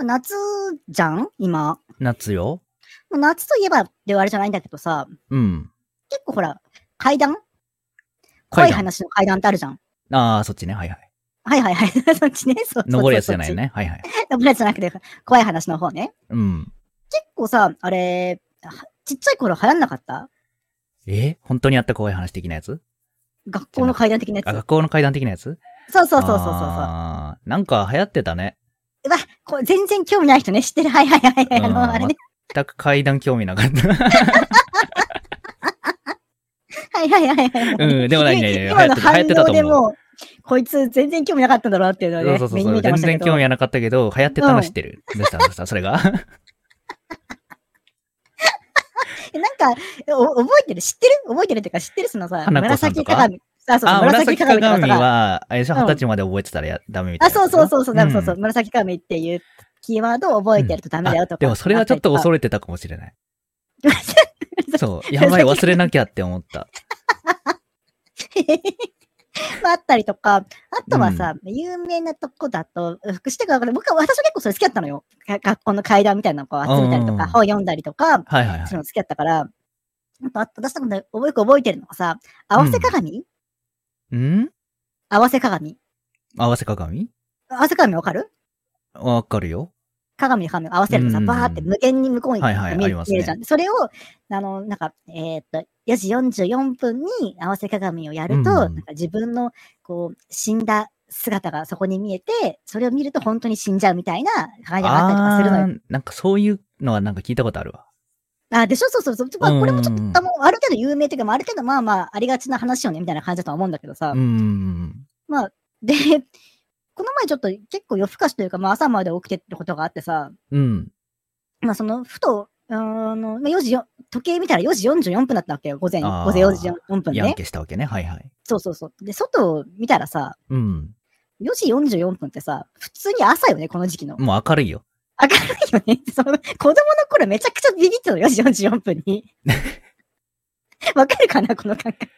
まあ、夏じゃん？今。夏よ。まあ夏といえばではあれじゃないんだけどさ、うん。結構ほら、階段？怖い話の階段ってあるじゃん。ああ、そっちね。はいはい。はいはいはい。そっちね。そう登るやつじゃないよ。ね。はいはい。登るやつじゃなくて、怖い話の方ね。うん。結構さ、あれ、はちっちゃい頃流行んなかった？え？本当にあった怖い話的なやつ？学校の階段的なやつ？あ、学校の階段的なやつ？そうそうそうそうそうなんか流行ってたね。これ全然興味ない人ね、知ってる。はいはいはいはい。あうんの、あれね。全く階段興味なかった。はいはいはいはい。うんでもないないない今の反応でもう、こいつ全然興味なかったんだろうなっていうのはね、そうそうそう。全。然興味はなかったけど、流行ってたの知ってる。どうした？どうした？それが？えなんか、お覚えてる？知ってる？覚えてるっていうか知ってる？そのさ、紫鏡。あ、そう紫鏡は、あれでしょうん二十歳まで覚えてたらやダメみたいあ、な。そうそうそうそう、んそうそう、紫鏡っていうキーワードを覚えてるとダメだよとか。あでもそれはちょっと恐れ。れてたかもしれない。そ そう。やばい、忘れなきゃって思った。まああったりとか、あとはさ、有名なとこだと、福祉とか、僕は、私は結構それ好きだったのよ。が学校の階段みたいなのをこう集めたりとか、うん本読んだりとか、はいはいはい。そういうの好きだったから、あと、私とかでよく覚えてるのがさ、合わせ鏡、ん合わせ鏡合わせ鏡？合わせ鏡わかる？わかるよ。鏡と鏡を合わせるとさ、うんバーって無限に向こうにはいはい見えるありますねるじゃん。それを、あの、なんか、えーっと、4時44分に合わせ鏡をやると、うんなんか自分の、こう、死んだ姿がそこに見えて、それを見ると本当に死んじゃうみたいな感じがあったりとかするのよ。なんかそういうのはなんか聞いたことあるわ。あでしょそうそうそう。まあ、うんこれもちょっと、あもうある程度有名というか、まあ、ある程度まあまあ、ありがちな話よね、みたいな感じだとは思うんだけどさ。うーん。まあ、で、この前ちょっと結構夜更かしというか、まあ朝まで起きてることがあってさ、うん。まあその、ふと、あの、まあ4時よ、時計見たら4時44分だったわけよ、午前、午前4時4分ヤンね。ケしたわけね。はいはい。そうそうそう。で、外を見たらさ、うん。4時44分ってさ、普通に朝よね、この時期の。もう明るいよ。明るいよね。その、子供の頃めちゃくちゃビビってたの、4時44分に。わかるかな、この感覚。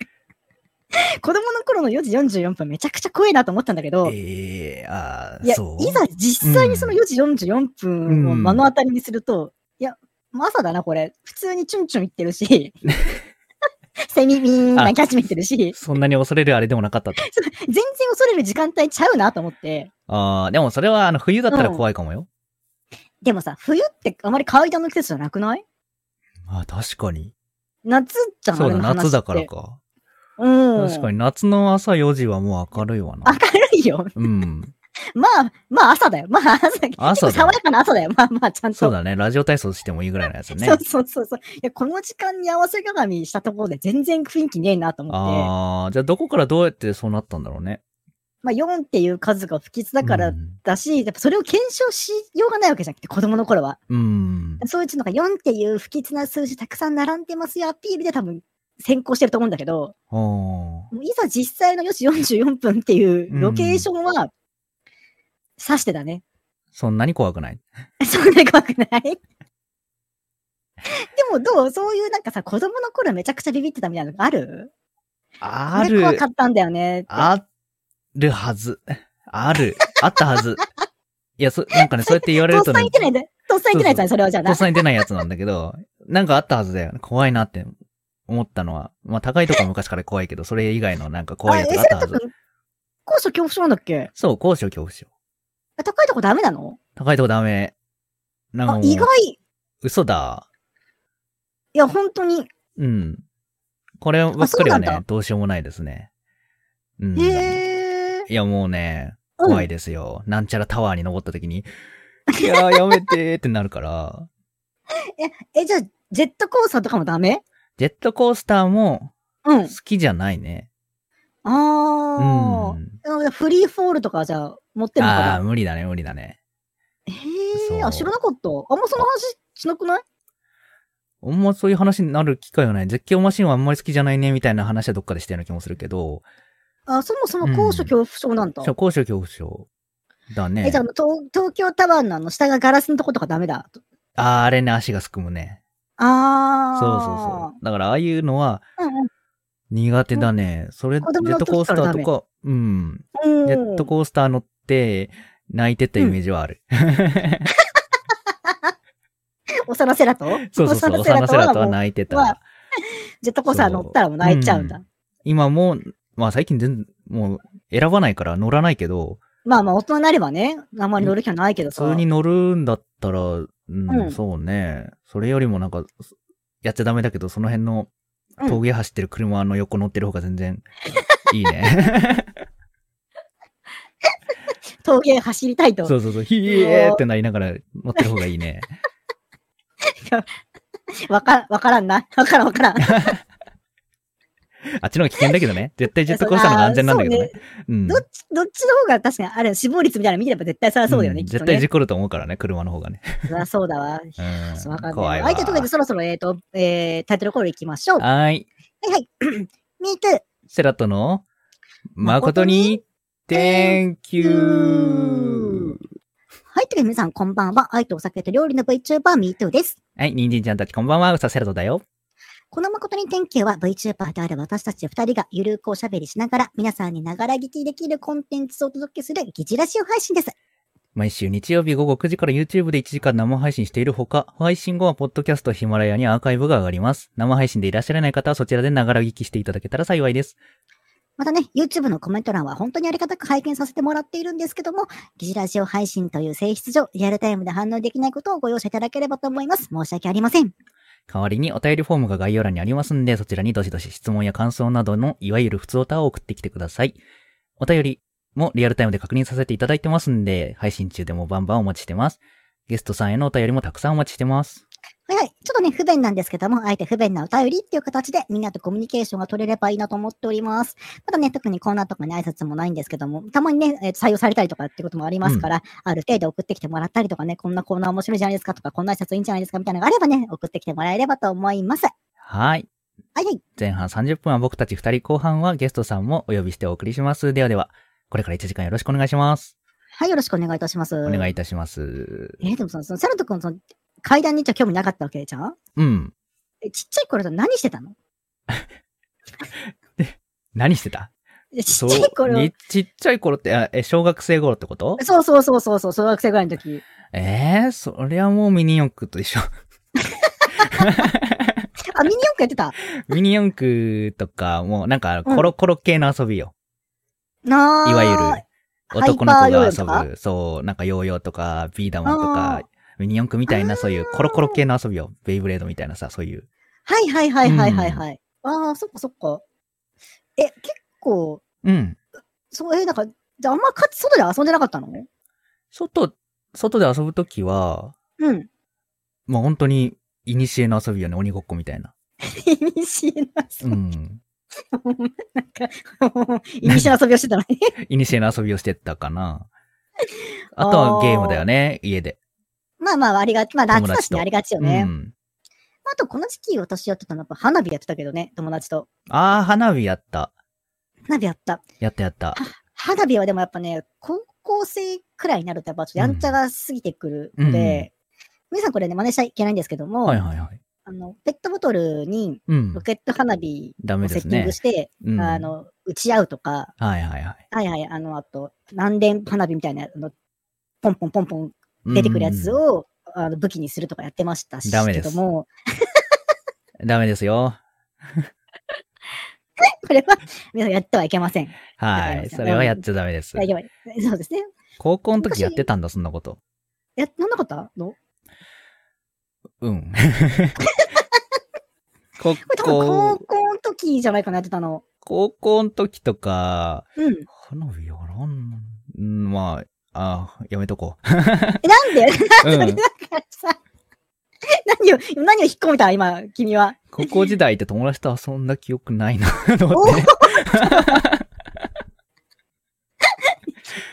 子供の頃の4時44分めちゃくちゃ怖いなと思ったんだけど、ええああ、いや。いざ実際にその4時44分を目の当たりにすると、いや、もう朝だな、これ。普通にチュンチュン言ってるし、セミミーンなキャッチも言ってるし、そんなに恐れるあれでもなかったと。全然恐れる時間帯ちゃうなと思って。ああ、でもそれはあの冬だったら怖いかもよ。でもさ、冬ってあまり階段の季節じゃなくない？ああ、確かに。夏じゃん、そうだ、夏だから。か。うん。確かに夏の朝4時はもう明るいわな。明るいよ。うん。まあ、まあ朝だよ。まあ朝だよ。朝爽やかな朝だよ。まあまあ、ちゃんと。そうだね。ラジオ体操してもいいぐらいのやつね。そうそうそうそう。いや、この時間に合わせ鏡したところで全然雰囲気ねえなと思って。ああ、じゃあどこからどうやってそうなったんだろうね。まあ4っていう数が不吉だからうんだし、やっぱそれを検証しようがないわけじゃなくて、子供の頃は。うん。そういうのが4っていう不吉な数字たくさん並んでますよアピールで多分先行してると思うんだけど。もういざ実際の4時44分っていうロケーションは、指してだね。そんなに怖くない？そんな怖くない？でもどうそういうなんかさ、子供の頃めちゃくちゃビビってたみたいなのがある？ある怖か、ったんだよね。あるはず。ある。あったはず。いや、そ、なんかね、そうやって言われるとね言ってないんだ。とっさん言ってないやつだね、それはじゃあな。とっさに出ないやつなんだけど、なんかあったはずだよ。怖いなって思ったのは。まあ、高いとこは昔から怖いけど、それ以外のなんか怖いやつがあったはず高所恐怖症なんだっけ？そう、高所恐怖症。あ高いとこダメなの？高いとこダメ。なんかあ、意外。い嘘だ。や、本当に。うん。こればっかりはねどうしようもないですね。うん。へえ。いや、もうね、うん怖いですよ。なんちゃらタワーに登った時に、いやーやめてーってなるから、え、じゃあ、ジェットコースターとかもダメ？ジェットコースターもうん好。きじゃないね。うあん。あ。フリーフォールとかじゃあ、持ってるのかああー、な無理だね、無理だね。へえ、そうあ、知らなかった。あんまその話しなくない？あんまそういう話になる機会はない。絶叫マシンはあんまり好きじゃないね、みたいな話はどっかでしてるような気もするけど、あ、そもそも高所恐怖症なんだ。そう高所恐怖症だね。え、じゃあ、東東京タワーのあの、下がガラスのとことかダメだ？あーあれね、足がすくむね。ああ。そうそうそう。だから、ああいうのはうんうん。苦手だね。それ、ジェットコースターとか、うん。うんジェットコースター乗って泣いてたイメージはある。オサナセラトそうそうそう、オサナセラトは泣いてた。はジェットコースター乗ったらもう泣いちゃうんだ。今もう、まあ最近全然、もう選ばないから乗らないけど、まあまあ大人になればね、あんまり乗る気はないけどさ。普通に乗るんだったら、うん、うんそうね。それよりもなんか、やっちゃダメだけど、その辺のうん峠走ってる車の横乗ってる方が全然 いいね。峠走りたいと。そうそうそう、ひえーってなりながら乗ってる方がいいね。わか、わからんな。わからんわからん。あっちの方が危険だけどね。絶対ジェットコースターの方が安全なんだけどね。うん。どっち、どっちの方が確かに、あれ、死亡率みたいなの見れば絶対そりゃそうだよね、んきっとね。絶対事故ると思うからね、車の方がね。そりゃそうだわ。うんわかんない。怖いわ。はい、とで、そろそろ、えっ、と、えー、タイトルコールいきましょう。ははい。いはい。Me too! セラトの、誠に、Thank you! はい、という皆さんこんばんは。愛とお酒と料理の VTuber MeToo です。はい、ニンジンちゃんたちこんばんは、うさセラトだよ。この誠に Thank you は VTuber である私たち二人がゆるくおしゃべりしながら皆さんにながら聞きできるコンテンツをお届けする疑似ラジオ配信です。毎週日曜日午後9時から YouTube で1時間生配信しているほか、配信後はポッドキャストヒマラヤにアーカイブが上がります。生配信でいらっしゃらない方はそちらでながら聞きしていただけたら幸いです。またね、YouTube のコメント欄は本当にありがたく拝見させてもらっているんですけども、疑似ラジオ配信という性質上、リアルタイムで反応できないことをご容赦いただければと思います。申し訳ありません。代わりにお便りフォームが概要欄にありますんで、そちらにどしどし質問や感想などのいわゆる普通オタを送ってきてください。お便りもリアルタイムで確認させていただいてますんで、配信中でもバンバンお待ちしてます。ゲストさんへのお便りもたくさんお待ちしてます。はいはい。ちょっとね、不便なんですけども、あえて不便なお便りっていう形でみんなとコミュニケーションが取れればいいなと思っております。まだね、特にコーナーとかに挨拶もないんですけども、たまにね、えー採用されたりとかってこともありますから、ある程度送ってきてもらったりとかね、こんなコーナー面白いじゃないですかとか、こんな挨拶いいんじゃないですかみたいなのがあればね、送ってきてもらえればと思います。ははい。いはい。前半30分は僕たち2人後半はゲストさんもお呼びしてお送りします。ではでは、これから1時間よろしくお願いします。はい、よろしくお願いいたします。お願いいたします。えーでもさ、その、セラト君、その、階段にじゃ興味なかったわけじゃんうん。えちっちゃい頃と何してたの？何してた？えちっちゃい頃。にちっちゃい頃って、あえ、小学生頃ってこと？そうそうそうそうそう、小学生ぐらいの時。えー、そりゃもうミニ四駆と一緒。あ、ミニ四駆やってた？ミニ四駆とか、もうなんか、コロコロ系の遊びよ。なあ。いわゆる、男の子が遊ぶ、そう、なんかヨーヨーとか、ビー玉とあか、ミニ四駆みたいな、そういうコロコロ系の遊びよ。ベイブレードみたいなさ、そういう。はいはいはいはいはいはい。ああ、そっかそっか。え、結構、うん。そう、え、なんか、じゃああんまか外で遊んでなかったの？外、外で遊ぶときは、うん。もう本当に、イニシエの遊びよね、鬼ごっこみたいな。イニシエの遊び。うん。なんか、イニシエの遊びをしてたのに。イニシエの遊びをしてたかな。あとはゲームだよね、家で。まあまあ、ありがち。まあ、夏だしね、ありがちようね。ん。あと、この時期私やってたのは、花火やってたけどね、友達と。あー、花火やった。花火やった。やったやった。花火はでもやっぱね、高校生くらいになるとやっぱちょっとやんちゃが過ぎてくるので、皆さんこれね、真似しちゃいけないんですけども、はいはいはい。あの、ペットボトルにうんロ。ケット花火をセッティング。して、うん。あの、打ち合うとか、はいはいはい。はいはい、あの、あと、南電花火みたいな、あの、ポンポンポンポン出てくるやつうん。を、あの武器にするとかやってましたし、ダメですけども、ダメですよ。これは、皆さんやってはいけません。はい。それはやっちゃダメです。大丈夫。そうですね。高校の時やってたんだ、そんなこと。や、なんなかったの？うん。高これ多分高校、校の時じゃないかな、やってたの。高校の時とか、うん。花火やらん、まあ、あやめとこえ、なんで？だからさ、何を、何を引っ込めた今、君は。高校時代って友達と遊んだ記憶ないな、と思おって。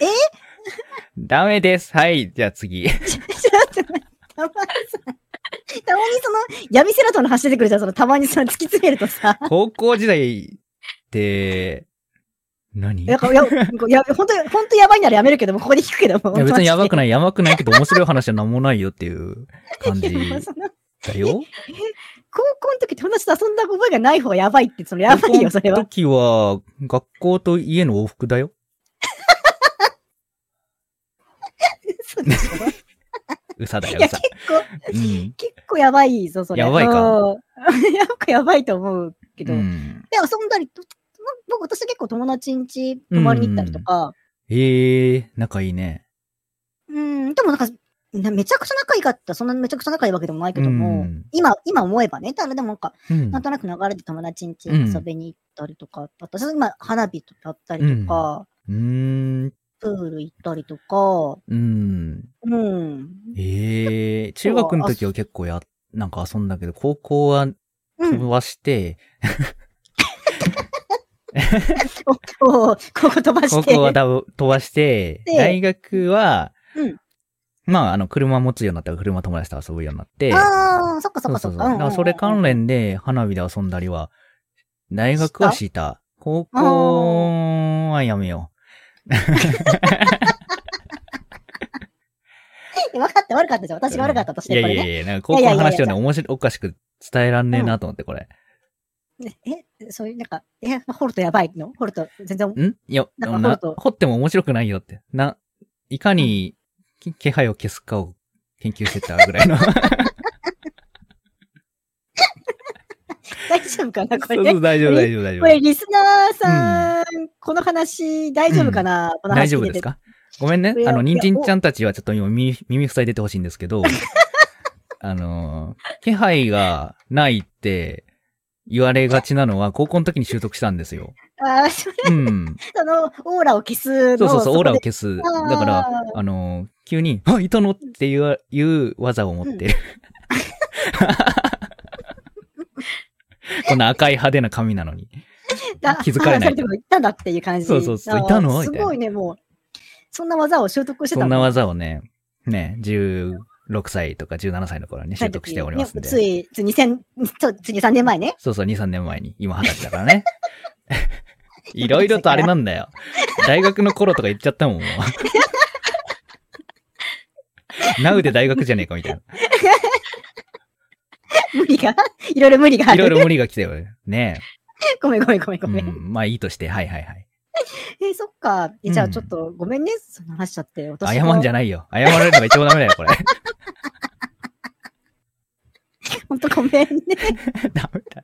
え？ダメです。はい。じゃあ次。ちょっと待って、たまにさ、たまにその、闇セラトの話出てくるじゃん、その、たまにその突き詰めるとさ、高校時代って、何？いや、いや、本当に、本当やばいならやめるけども、ここで聞くけども。や別にやばくい。ない、やばくないけど面白い話は何もないよっていう感じ だよ。高校の時友達と遊んだ覚えがない方がやばいって、そのやばいよ、それは。高校の時は、学校と家の往復だよ。嘘でしょ うさだよ、いや、うさ結。構、うん。結構やばいぞ、それ。やばいかうんやっぱやばいと思うけど。で、うん。遊んだりと、僕、私結構友達ん家泊まりに行ったりとか、ええ仲いいね。うん、でもなんか、なめちゃくちゃ仲いいかった、そんなめちゃくちゃ仲いいわけでもないけども、うん今、今思えばね、ただでもなんか、うんなんとなく流れで友達ん家うん遊びに行ったりとか、私は今、花火とかあったりとか、うーん。プール行ったりとか、うん。うん。ええ中学の時は結構や、なんか遊んだけど、高校はうん。飛ばして、お おここ飛ばして。高校はだ飛ばして、で大学は、うんまあ、あの、車持つようになったら車友達と遊ぶようになって、ああ、そっかそっかそっか。そうそうそう。だからそれ関連で花火で遊んだりは、大学はした。高校はやめよ分 かった、悪かったじゃん。私が悪かったとしう。いて、ね。やいやいや、なんか高校の話をね、面白い、おかしく伝えらんねえなと思って、これ。え、そういう、なんか、え、ホルトやばいの？ホルト、全然、ん？いや、なんかな掘ると掘っても面白くないよって。な、いかに、き気配を消すかを研究してたぐらいの。大丈夫かなこれ？そうそう、大丈夫、大丈夫、大丈これ、夫。リスナーさん、この話、大丈夫かな、この話大丈夫ですか？ごめんね。あの、ニンジンちゃんたちはちょっと今耳、耳塞いでてほしいんですけど、あのー、気配がないって言われがちなのは高校の時に習得したんですよ。あーそれうん。その、オーラを消すのそうそうそう、オーラを消す。でだから、あのー、急に、あ、いたのっていう、いう技を持ってる。こんな赤い派手な髪なのに。だ気づかれないでも言ったんだっていう感じ。そうそうそういたの？すみたいなごいね、もう。そんな技を習得してたそんなの技をね、ね、16歳とか17歳の頃に習得しておりますんで。ねつい、つい2000、そうつい2、3年前ね。そうそう、2、3年前に。今20歳だからね。いろいろとあれなんだよ。大学の頃とか言っちゃったもん、もう。ナウで大学じゃねえか、みたい無理が？いろいろ無理がな。ある。いろいろ無理が来たよ。ねごめんごめんごめんごえ。め。うんん。まあいいとして、はいはいはい。え、そっか。えじゃうんあちょっと、ごめんね。その話しちゃって。私謝んじゃない。よ。謝られるのが一番ダメだよ、これ。ほんとごめんね。ダメだ。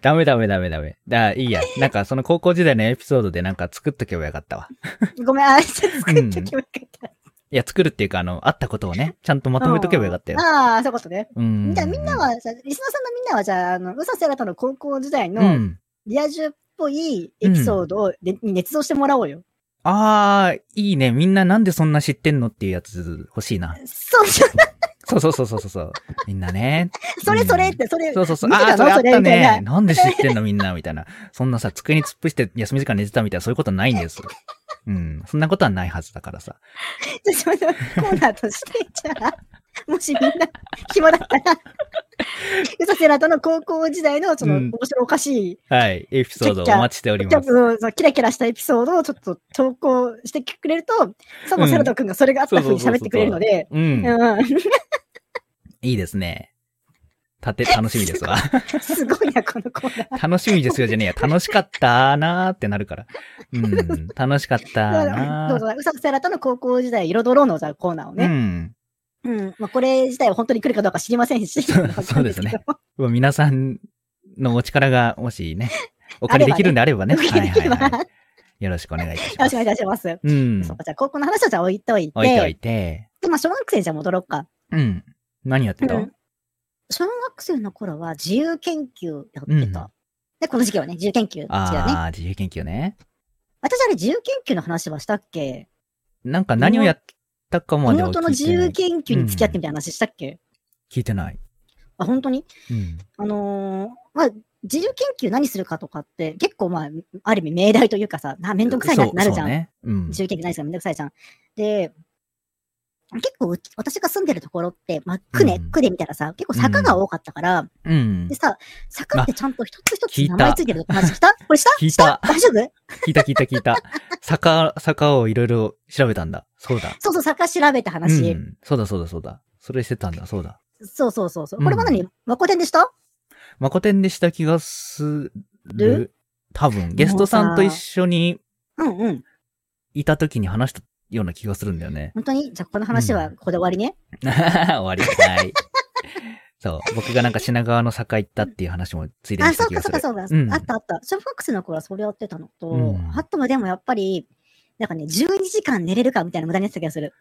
ダメダメダメダメ。だ、いいや。なんかその高校時代のエピソードでなんか作っとけばよかったわ。ごめん、あ、作っときばよかった。いや、作るっていうか、あの、あったことをね、ちゃんとまとめとけばよかったよ。ああ、そういうことね。うん。じゃあみんなは、リスナーさんのみんなは、じゃあ、あの、うさせらとの高校時代うのん。リア充っぽいエピソードをで、に捏造してもらおうよ。あー、いいね。みんななんでそんな知ってんのっていうやつ欲しいな。そう、そそうそうそうそうそうそう。みんなね。それそれって、それ、そうそうそう。ああー、それあったね。な。なんで知ってんのみんな、みたいな。そんなさ、机に突っ伏して休み時間寝てたみたいな、そういうことないんです。うん。そんなことはないはずだからさ。じゃあそのコーナーとして、じゃあ、もしみんな暇だったら、うさせらとの高校時代の、その、うん面白おかしい、はい。エピソードをお待ちしておりちょっます。とそのキラキラしたエピソードをちょっと投稿してくれると、そのセラト君がそれがあった風に喋ってくれるので、うん。うん、いいですね。たて、楽しみですわ。すごいな、このコーナー。楽しみですよじゃねえや。楽しかったなーってなるから。うん。楽しかったなー。どうぞ、うさせらとの高校時代彩ろうのじゃあコーナーをうね。ん。うん。まあ、これ自体は本当に来るかどうか知りませんし。そうですね 皆さんのお力がもしね、お借りできるんであればね。よろしくお願いいたしよます。ろしくお願いいたします。うんそ。うか、じゃあ高校の話はじゃあ置いといて。置いておいて。で、まあ、小学生じゃ戻ろうか。うん。何やってた？うん小学生の頃は自由研究やってた。うんで、この時期はね、自由研究ね。ああ、自由研究ね。私あれ自由研究の話はしたっけ？なんか何をやったかまでは聞いてない妹の自由研究に付き合ってみたいな話したっけ、聞いてない。あ、本当に？うん。あのーまあ、自由研究何するかとかって結構まあ、ある意味命題というかさ、なめんどくさいなってなるじゃん。ね。うん。自由研究何するかめんどくさいじゃん。で、結構私が住んでるところって、まあ、区ね、うん区で見たらさ、結構坂が多かったから、うんで。さ、坂ってちゃんと一つ一つ名前ついてると話した？これした聞いた大丈夫？聞いた聞いた聞いた。坂、坂をいろいろ調べたんだ。そうだ。そうそう、坂調べた話。うん。そうだそうだそうだ。それしてたんだ。そうだ。そうそうそうそう。うんこれまだに、マコテンでした？マコテンでした気がするる。多分、ゲストさんと一緒にうんうん。いた時に話したような気がするんだよね。本当に？じゃあこの話はここで終わりね？終わりたい。そう。僕がなんか品川の坂行ったっていう話もついでにあ、したそうか。そうかそうか。うんあったあった。小学生の頃はそれやってたのと、うんあとはでもやっぱり、なんかね、12時間寝れるかみたいな無駄にやってた気がする。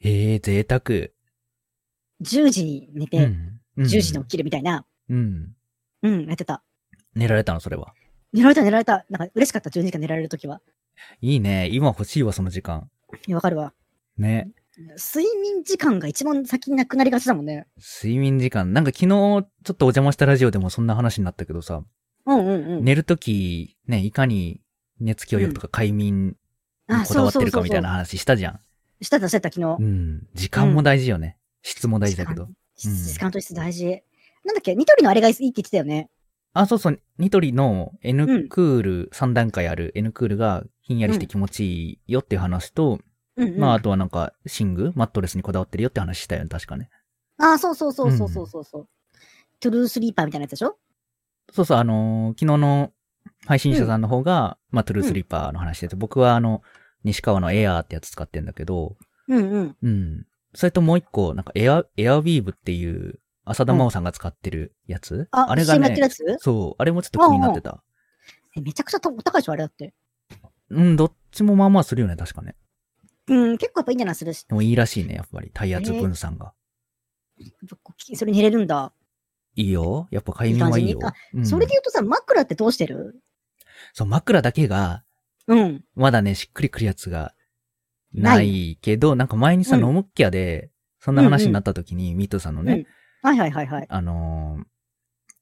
ええー、贅沢。10時に寝て、うん。うん10時に起きるみたいな。うん。うん、やってた。寝られたの、それは？寝られた寝られた。なんか嬉しかった、12時間寝られるときは。いいね。今欲しいわ、その時間。いやわかるわ。ね。睡眠時間が一番先になくなりがちだもんね。睡眠時間。なんか昨日、ちょっとお邪魔したラジオでもそんな話になったけどさ、うんうんうん。寝るとき、ね、いかに寝つきをよくとか快眠にあ、こだわってるかみたいな話したじゃん。したたしてた昨日。うん。時間も大事よね。質も大事だけど。時間時間と質大事。なんだっけ？ニトリのあれがいいって言ってたよね。あ、そうそう。ニトリのう N んクール、3段階ある N クールがひんやりして気持ちいいよっていう話と、うん、うん。まああとはなんか寝具、マットレスにこだわってるよって話したよね、確かね。あ、そうそうそうそうそうそうそう。トゥルースリーパーみたいなやつでしょ？そうそう、あのー昨日の配信者さんの方が、まあトゥルースリーパーの話してて、僕はあの、西川のエアーってやつ使ってんだけど、うんうん。うん。それともう一個、なんかエア、エアウィーブっていう、浅田真央さんが使ってるやつ、あ、れが CM やってるねや、つ？そう、あれもちょっと気になってた。えめちゃくちゃお高いでしょあれだって。うん、どっちもまあまあするよね、確かね。うん、結構やっぱいいんじゃないする？し。でもいいらしいね、やっぱり。体圧分散が。それに寝れるんだ。いいよ。やっぱ快眠はいいよ。うんそれで言うとさ、枕ってどうしてる？そう、枕だけが、うん。まだね、しっくりくるやつがないけど、なんか前にさ、うんノムッキャで、そんな話になった時に、ミートさんのね、はいはいはいはい。あのー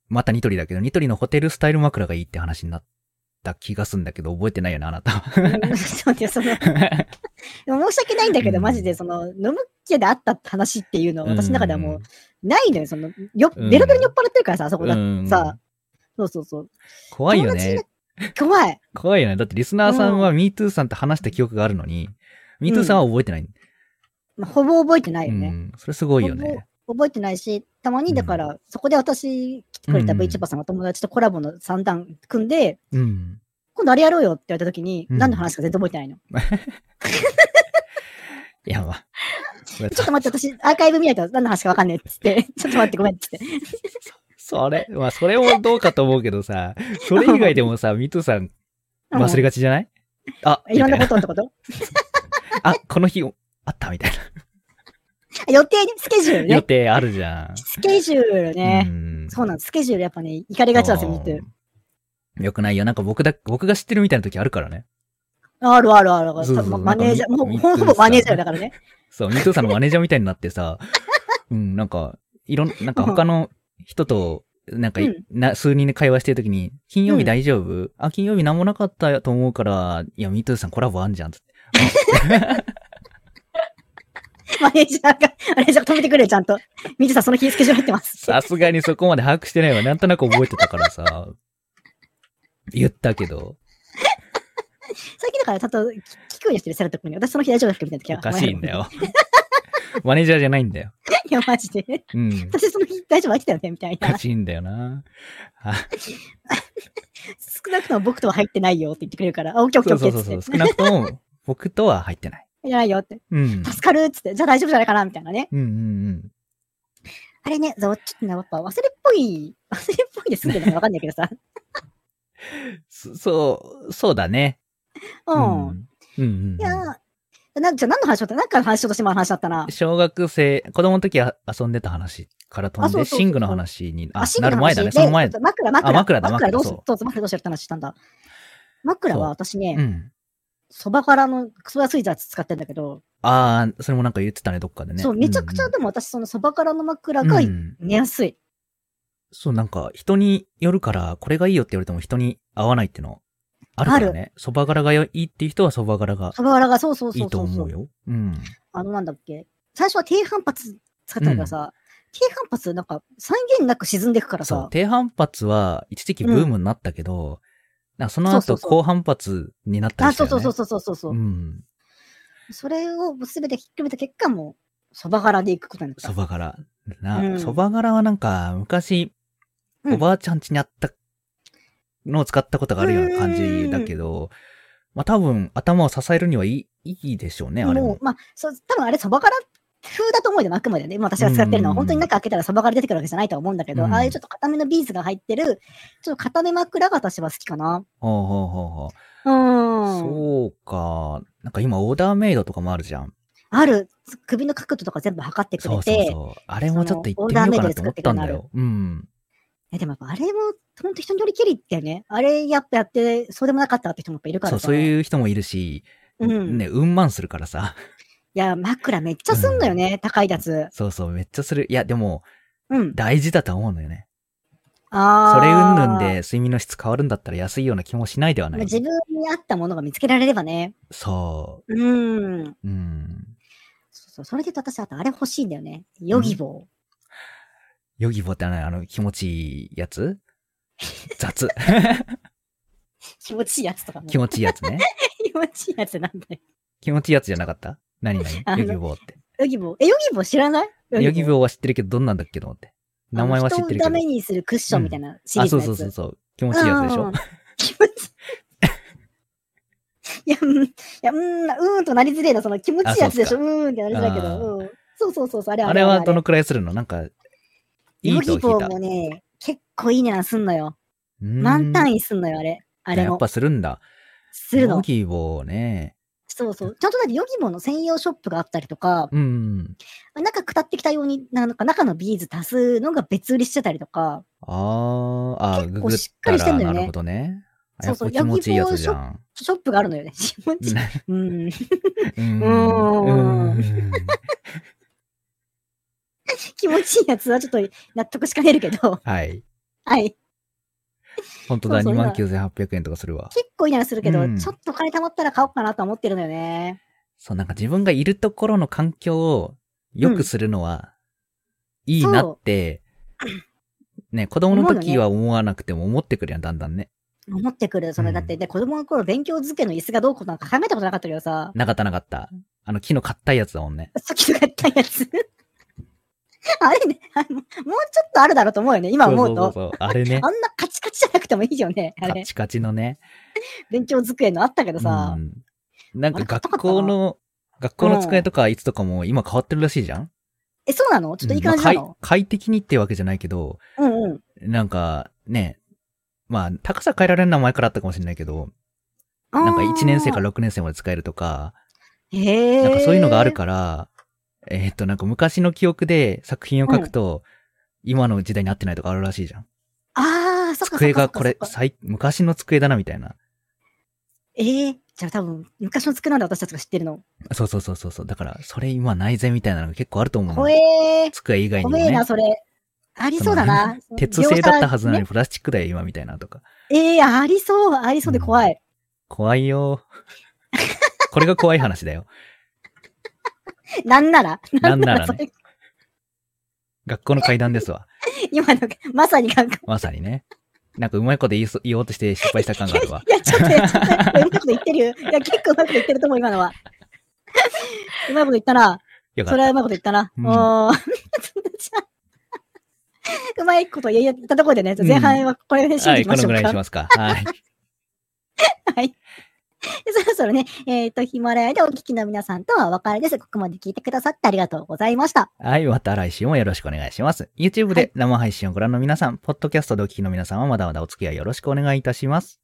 またニトリだけど、ニトリのホテルスタイル枕がいいって話になった気がすんだけど、覚えてないよね、あなたそうね、その、申し訳ないんだけど、うんマジで、その、飲む気であった話っていうのは、私の中ではもうう、ないのよ、その、よ、うんベロベロに酔っ払ってるからさ、あそこだうんさ、そうそうそう。怖いよね。怖い。怖いよね。だってリスナーさんは MeToo さんと話した記憶があるのに、MeToo さんは覚えてない。まあ、ほぼ覚えてないよね。うん。それすごいよね。覚えてないし、たまにだから、そこで私来てくれたうん V チュパさんが友達とコラボの3段組んで、うん。今度あれやろうよって言われた時に、うん何の話か全然覚えてないの。い や、まあ。ちょっと待って、私、アーカイブ見ないと何の話かわかんねえっつって、ちょっと待って、ごめんっつって。それ、まあ、それもどうかと思うけどさ、それ以外でもさ、ミトゥさん忘れがちじゃない？あ、いろんなことってこと？あ、この日、あったみたいな。予定ね、スケジュール予ね。定あるじゃん。スケジュールね。んそうなんです。スケジュールやっぱね、行かれがちなんですよ、見て。よくないよ。なんか僕だ、僕が知ってるみたいな時あるからね。あるあるあるある。そうそうまマネージャー、もうほほぼマネージャーだからね。そう、ミトゥさんのマネージャーみたいになってさ、うん、なんか、いろん、なんか他の人と、なんかい、うんな、数人で会話してる時に、金曜日大丈夫、あ、金曜日なんもなかったと思うから、いや、ミトゥさんコラボあんじゃん。マネージャーが、マネージャーが止めてくれよ、ちゃんと。みずさん、その日スケジュール入ってます。さすがにそこまで把握してないわ。なんとなく覚えてたからさ、言ったけど、最近だから、ちゃんと聞くようにしてる、セラト君に。私その日大丈夫だっけみたいな時は。おかしいんだ。よ。マネージャーじゃないんだよ。いや、マジで。うん。私その日大丈夫入ってたよねみたいな。おかしいんだよな。あ 少なくとも僕とは入ってないよって言ってくれるから、あ、オッケーオッケーそうそうそうそう。オッケーっつって。少なくとも、僕とは入ってない。いやないよって。うん。助かるっつって。じゃあ大丈夫じゃないかなみたいなね。うんうんうん。あれね、ちょっとね、やっぱ忘れっぽい、忘れっぽいで済んでるのかわかんないけどさ。そそう、そうだね。うん。うんうんうんいやーな、じゃあ何の話だったなんかの話しようとしても話だったな。小学生、子供の時は遊んでた話から飛んで、あそうそうそう寝具の話に、あ、なる前だね。その前。枕、枕。あ枕だ枕どうしうどうしようって話したんだ。枕は私うね、ん。そばからのクソ安いやつ使ってんだけど、ああ、それもなんか言ってたね、どっかでね。そう、めちゃくちゃうんでも私そのそばからの枕うんがうん寝やすい。そう、なんか、人によるから、これがいいよって言われても人に合わないっての、あるからね。蕎麦柄がいいっていう人は蕎麦柄がそばからがそうそういいそうそうそう。と思うよ。うん。あのなんだっけ。最初は低反発使ってたからさ、低反発なんか再現なく沈んでくからそうさ、。低反発は一時期ブームになったけど、なんかその後そうそうそう高反発になったあ、りしたよね。そうそうそうそうそうそう。うん。それをすべてひっくるめた結果も、そば柄で行くことになった。蕎麦柄。な、うん蕎麦柄はなんか、昔、うんおばあちゃん家にあったのを使ったことがあるような感じだけど、まあ多分頭を支えるにはいい、いいでしょうね、あれも。もう、まあ、そう、多分あれそば柄っ風だと思うよ、あくまでね。まあ私が使ってるのは、うん本当に中開けたらそばから出てくるわけじゃないとは思うんだけど、うんああいうちょっと固めのビーズが入ってる、ちょっと固め枕が私は好きかな。ほうほうほうほうーう。ん。そうか。なんか今オーダーメイドとかもあるじゃん。ある、首の角度とか全部測ってくそうれて、そうそう。あれもちょっと行ってみようかなと思ったんだよ。うん。えでもやっぱあれも、ほんと人によりきりってね、あれやっぱやって、そうでもなかったって人もやっぱいるかそう。そういう人もいるし、うん。ね、うんまんするからさ。いや、枕めっちゃすんのよね、高いやつ。そうそう、めっちゃする。いや、でも、うん。大事だと思うのよね。ああ。それうんぬんで睡眠の質変わるんだったら安いような気もしないではない。自分に合ったものが見つけられればね。そうん。う。うん。そうそう。それで言うと私、あとあれ欲しいんだよね。ヨギボヨギボってあの、あの気持ちいいやつ？雑。気持ちいいやつとかも。気持ちいいやつね。気持ちいいやつなんだよ。気持ちいいやつじゃなかった？何何？ヨギボって。ヨギボー？え、ヨギボー知らない？ヨギボは知ってるけど、どんなんだっけと思って。名前は知ってるけど人をダ。メにするクッションみたいなシリあ、ーズのやつ。そうそうそうそう。気持ちいいやつでしょ？うん気持ちいい。いや、うん、いや、うん、うーんとなりづれえな、その気持ちいいやつでしょ？あうーんってなりづらいけあど。うん。そうそうそうそう、あれあれはどののくらいするの？なんか、いいヨと聞いた。ギボーもね、結構いい値段すんのよ。満満単位すんのよ、あれ。あれもやっ。ぱするんだ。するの。ヨギボね。そうそう。ちゃんとだってヨギボーの専用ショップがあったりとか、うん。中下ってきたように、なんか中のビーズ足すのが別売りしてたりとか、あー、あー、結構しっかりしてんだよねなるほどね。そうそうぱ気持ちいいやつじゃん。ショップがあるのよね。気持ちいい。うん。うん 気持ちいいやつはちょっと納得しかねるけど、はい。はい。本当だ、そうそう29,800円とかするわ。結構いいなするけど、うんちょっとお金貯まったら買おうかなと思ってるのよね。そう、なんか自分がいるところの環境を良くするのは、いいなって、ね、子供の時は思わなくても思ってくるやん、だんだんね。思ってくる。それだって、うんで、子供の頃勉強漬けの椅子がどうこうなんか考えたことなかったけどさ、なかったなかった。あの、木の硬いやつだもんね。さっきとかやったやつ。あれね、もうちょっとあるだろうと思うよね、今思うと。そうそうそう。あれね あ。んなカチカチじゃなくてもいいよね、あれ。カチカチのね。勉強机のあったけどさう。ん。なんか学校の、学校の机とかいつとかも今変わってるらしいじゃん？え、そうなの？ちょっといい感じまあ快適にってわけじゃないけど、うんうん。なんかね、まあ、高さ変えられるのは前からあったかもしれないけど、なんか1年生から6年生まで使えるとか、へえ。なんかそういうのがあるから、えーっと、なんか昔の記憶で作品を書くと、今の時代に合ってないとかあるらしいじゃん。ああ、そっか机がこれ最、昔の机だなみたいな。ええじゃあ多分、昔の机なんだ私たちが知ってるの。そうそうそうそう。だから、それ今ないぜみたいなのが結構あると思うの。怖えー。机以外にもね怖えな、。それ。ありそうだな。鉄製だったはずなのにねプラスチックだよ今みたいなとか。ええありそう、ありそうで怖い。怖いよ。これが怖い話だよ。なんなら。なんならね 学校の階段ですわ。今の、まさになんか、まさにね。なんかうまいこと言いそ言おうとして失敗した感があるわ。いや、ちょっと、ちょっと、うまいこと言ってるよ。いや、結構うまいこと言ってると思う、今のは。うまいこと言ったな。よかった。それはうまいこと言ったな。うん うまいこと言ったところでね、前半はこれで締はい、めましょうか。このぐらいにしますか。はい。はい。でそろそろね、えっ、と、ヒマラヤでお聞きの皆さんとはお別れです。ここまで聞いてくださってありがとうございました。はい、また来週もよろしくお願いします。YouTube はいで生配信をご覧の皆さん、ポッドキャストでお聞きの皆さんはまだまだお付き合いよろしくお願いいたします。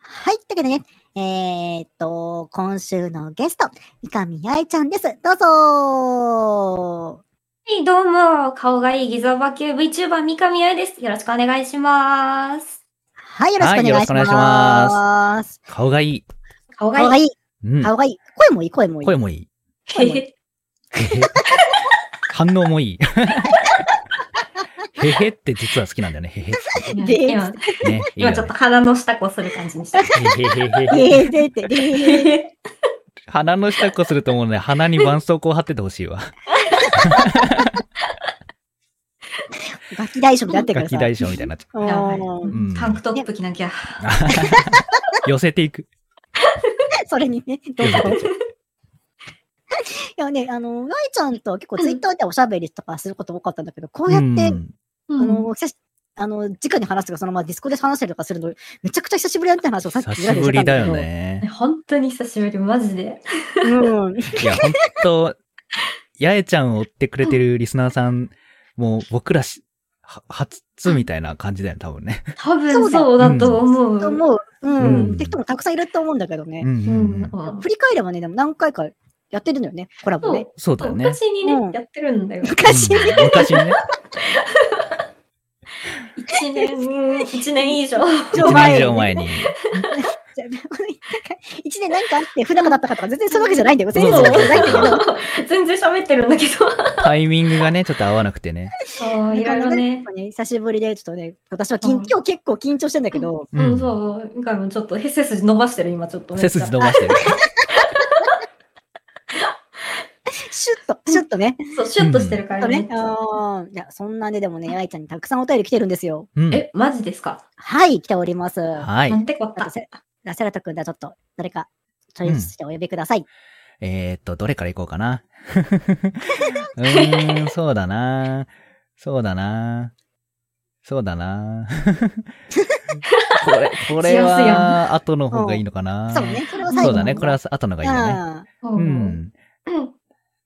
はい。というわけでね、えっ、と、今週のゲスト、三上愛ちゃんです。どうぞはい、どうも、顔がいいギザバキュー VTuber 三上愛です。よろしくお願いします。はい、よろしくお願いします。はいよろしくお願いします顔がいい。顔がいい。顔がいい。うん。顔がいい。声もいい、声もいい。声もいい。へへへへ。反応もいい。へへって実は好きなんだよね。へへって。で今、ね。今ちょっと鼻の下こする感じにした。へへへへへ。えー、でって、えー、鼻の下っこすると思うね。鼻に絆創膏を貼っててほしいわ。ガキ大将みたいになってるガキからさ。大将みたいになっちゃやばいうんうんタンクトップ着なきゃ。う。寄せていく。それにね、どうぞ。いやね、あの、ライちゃんと結構ツイッターでおしゃべりとかすること多かったんだけど、こうやって、うんあの、久しあの、直に話すとか、そのままディスコで話したりとかするの、めちゃくちゃ久しぶりだって話をさっき久しぶりだよ。ね。本当に久しぶり、マジで。うん。いや、ほんと、八重ちゃんを追ってくれてるリスナーさん、もう僕らし、は初みたいな感じだよね、多分ね。多分そうだと思う。と思う。うん。うんって人もたくさんいると思うんだけどね。うん。振り返ればね、でも何回かやってるのよね、コラボね。そうだよね。昔にね、うんやってるんだよ。昔うん昔にね。一年、一年以上。一年以上前に。じゃあ一年何かあって不仲だったかとか全然そういうわけじゃないんだよ。全然そういうわけじゃないんだけど。全然喋ってるんだけど。タイミングがね、ちょっと合わなくてね。そう、いろいろね。久しぶりで、ちょっとね、私は緊うん今日結構緊張してんだけど、ううんん、そう。今回もちょっと背筋伸ばしてる、今ちょっと。背筋伸ばしてる。シュッと、シュッとね。そう、シュッとしてるからねとね。。あーいや、そんなね、でもね、愛ちゃんにたくさんお便り来てるんですよ。うん。え、マジですか？はい、来ております。はいな。んてこった？ラセラト君ではちょっと、誰か、チョイスしてお呼びください。えーっと、どれからいこうかな。うーん、そうだな。そうだな。そうだな。これ、これは、後の方がいいのかな。そうね、それは最後そうだね。これは後のがいいよね。あうう。ん。うん。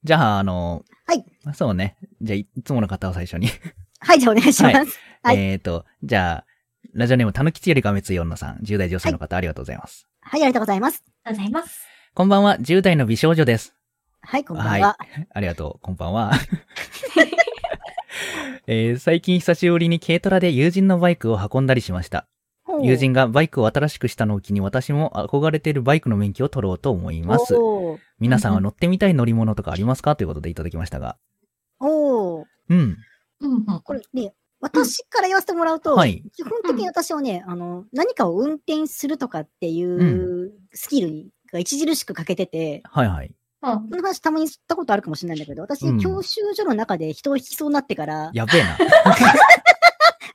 じゃあ、あの、はい。そうね。じゃあ、いいつもの方を最初に。ーはい、じゃあお願いします。はいえーっと、じゃあ、ラジオネーム、たぬきちよりがめつ4のさん、10代女性の方、ありがとうございます。はい、ありがとうございます。ありがとうございます。こんばんは、10代の美少女です。はい、こんばんは。ありがとう、こんばんは。えー最近久しぶりに軽トラで友人のバイクを運んだりしました。友人がバイクを新しくしたのを機に私も憧れているバイクの免許を取ろうと思います。皆さんは乗ってみたい乗り物とかありますか？ということでいただきましたが。おーうん。うんうん。これね、私から言わせてもらうと、はい基本的に私はね、あの、何かを運転するとかっていううスキルにが著しく欠けてて、はいはい。うんこの話たまに知ったことあるかもしれないんだけど、私、うん教習所の中で人を引きそうになってから、やべえな。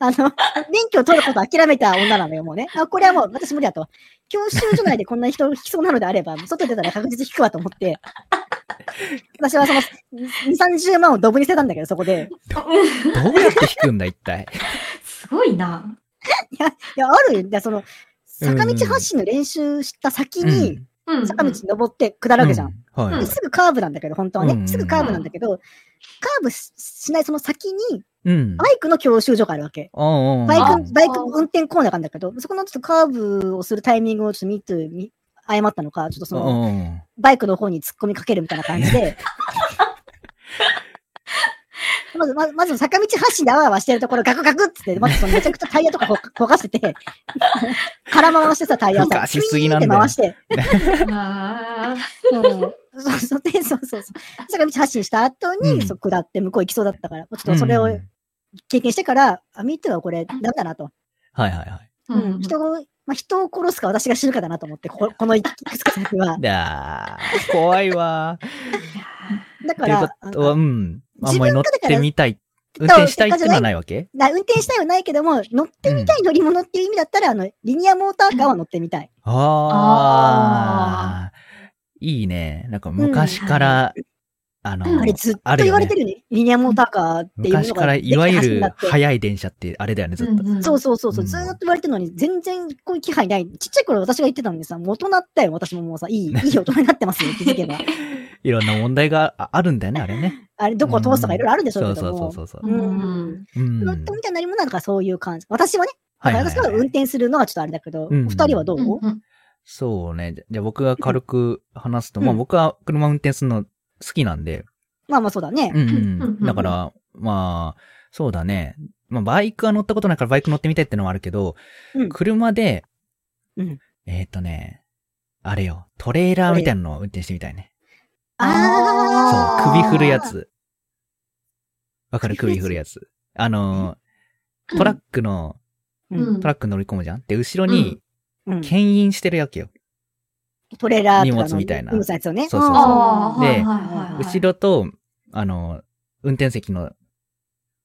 あの、免許を取ることを諦めた女なのよ、もうね。あ、これはもう私無理だと。教習所内でこんな人を引きそうなのであれば、外出たら確実に引くわと思って、私はその、2、30万をドブに捨てたんだけど、そこで。どうやって引くんだ、一体。すごいな。いや、あるよ。いやその、坂道発進の練習した先に、うん。坂道に登って下るわけじゃん。うん。はい。ですぐカーブなんだけど、本当はね。うんすぐカーブなんだけど、カーブししないその先に、うん。バイクの教習所があるわけ。バイク、バイク運転コーナーがあるんだけど、そこのちょっとカーブをするタイミングをちょっと見て、見誤ったのか、ちょっとその、バイクの方に突っ込みかけるみたいな感じで、まず、まず、まず坂道発進であわあわしてるところガクガクっつって、まずそのめちゃくちゃタイヤとかほ焦がしてて、空回してさ、タイヤをさ、しすぎなんだよ。回して、あうんそう。そう、で、そうそうそう。坂道発進した後に、うん。そう下って向こう行きそうだったから、ちょっとそれをうん経験してから、あ、見てはこれ、なんだなと。はいはいはい。ーうん、人を、まあ、人を殺すか私が死ぬかだなと思って、こ このいくつか先は。だー、怖いわー。だから、うん。あん自まり乗ってみたい。運転したいってのはないわけ？な運転したいはないけども、乗ってみたい乗り物っていう意味だったら、あの、リニアモーターカーは乗ってみたい。ああ。いいね。なんか昔から、あの、あれずっと言われてるね。リニアモーターカーっていうのが昔からいわゆる速い電車ってあれだよね、ずっと。そうそうそうそう、う。んずーっと言われてるのに、全然こういう気配ない。ちっちゃい頃私が言ってたのにさ、もう大人ったよ、私ももうさ、いい、いい大人になってますよ、気づけば。いろんな問題がああるんだよね、あれね。あれ、どこを通すとかいろいろあるでしょうけども。そうそうそうそう。う。ん。うん。うん。乗ってみたいな乗り物なん。かそういう感じ。私はね、はいはいはい私は運転するのはちょっとあれだけど、うん。お二人はどう、うん。うん。そうね。じゃじゃあ僕が軽く話すと、うん。まあ僕は車運転するの好きなんで、まあまあそうだね。うんうんうん。だから、まあ、そうだね。まあバイクは乗ったことないからバイク乗ってみたいってのはあるけど、うん車で、うんえっ、とね、あれよ、トレーラーみたいなのを運転してみたいね。そう、あー首振るや。つ。わかる？首振るやつ。あのー、トラックの、うんトラック乗り込むじゃん？で、後ろに、うん牽引してるわけよ。トレーラーとかの荷物みたいな荷物のやつよね。そうそうそうではいはいはいはい。後ろと、あの、運転席の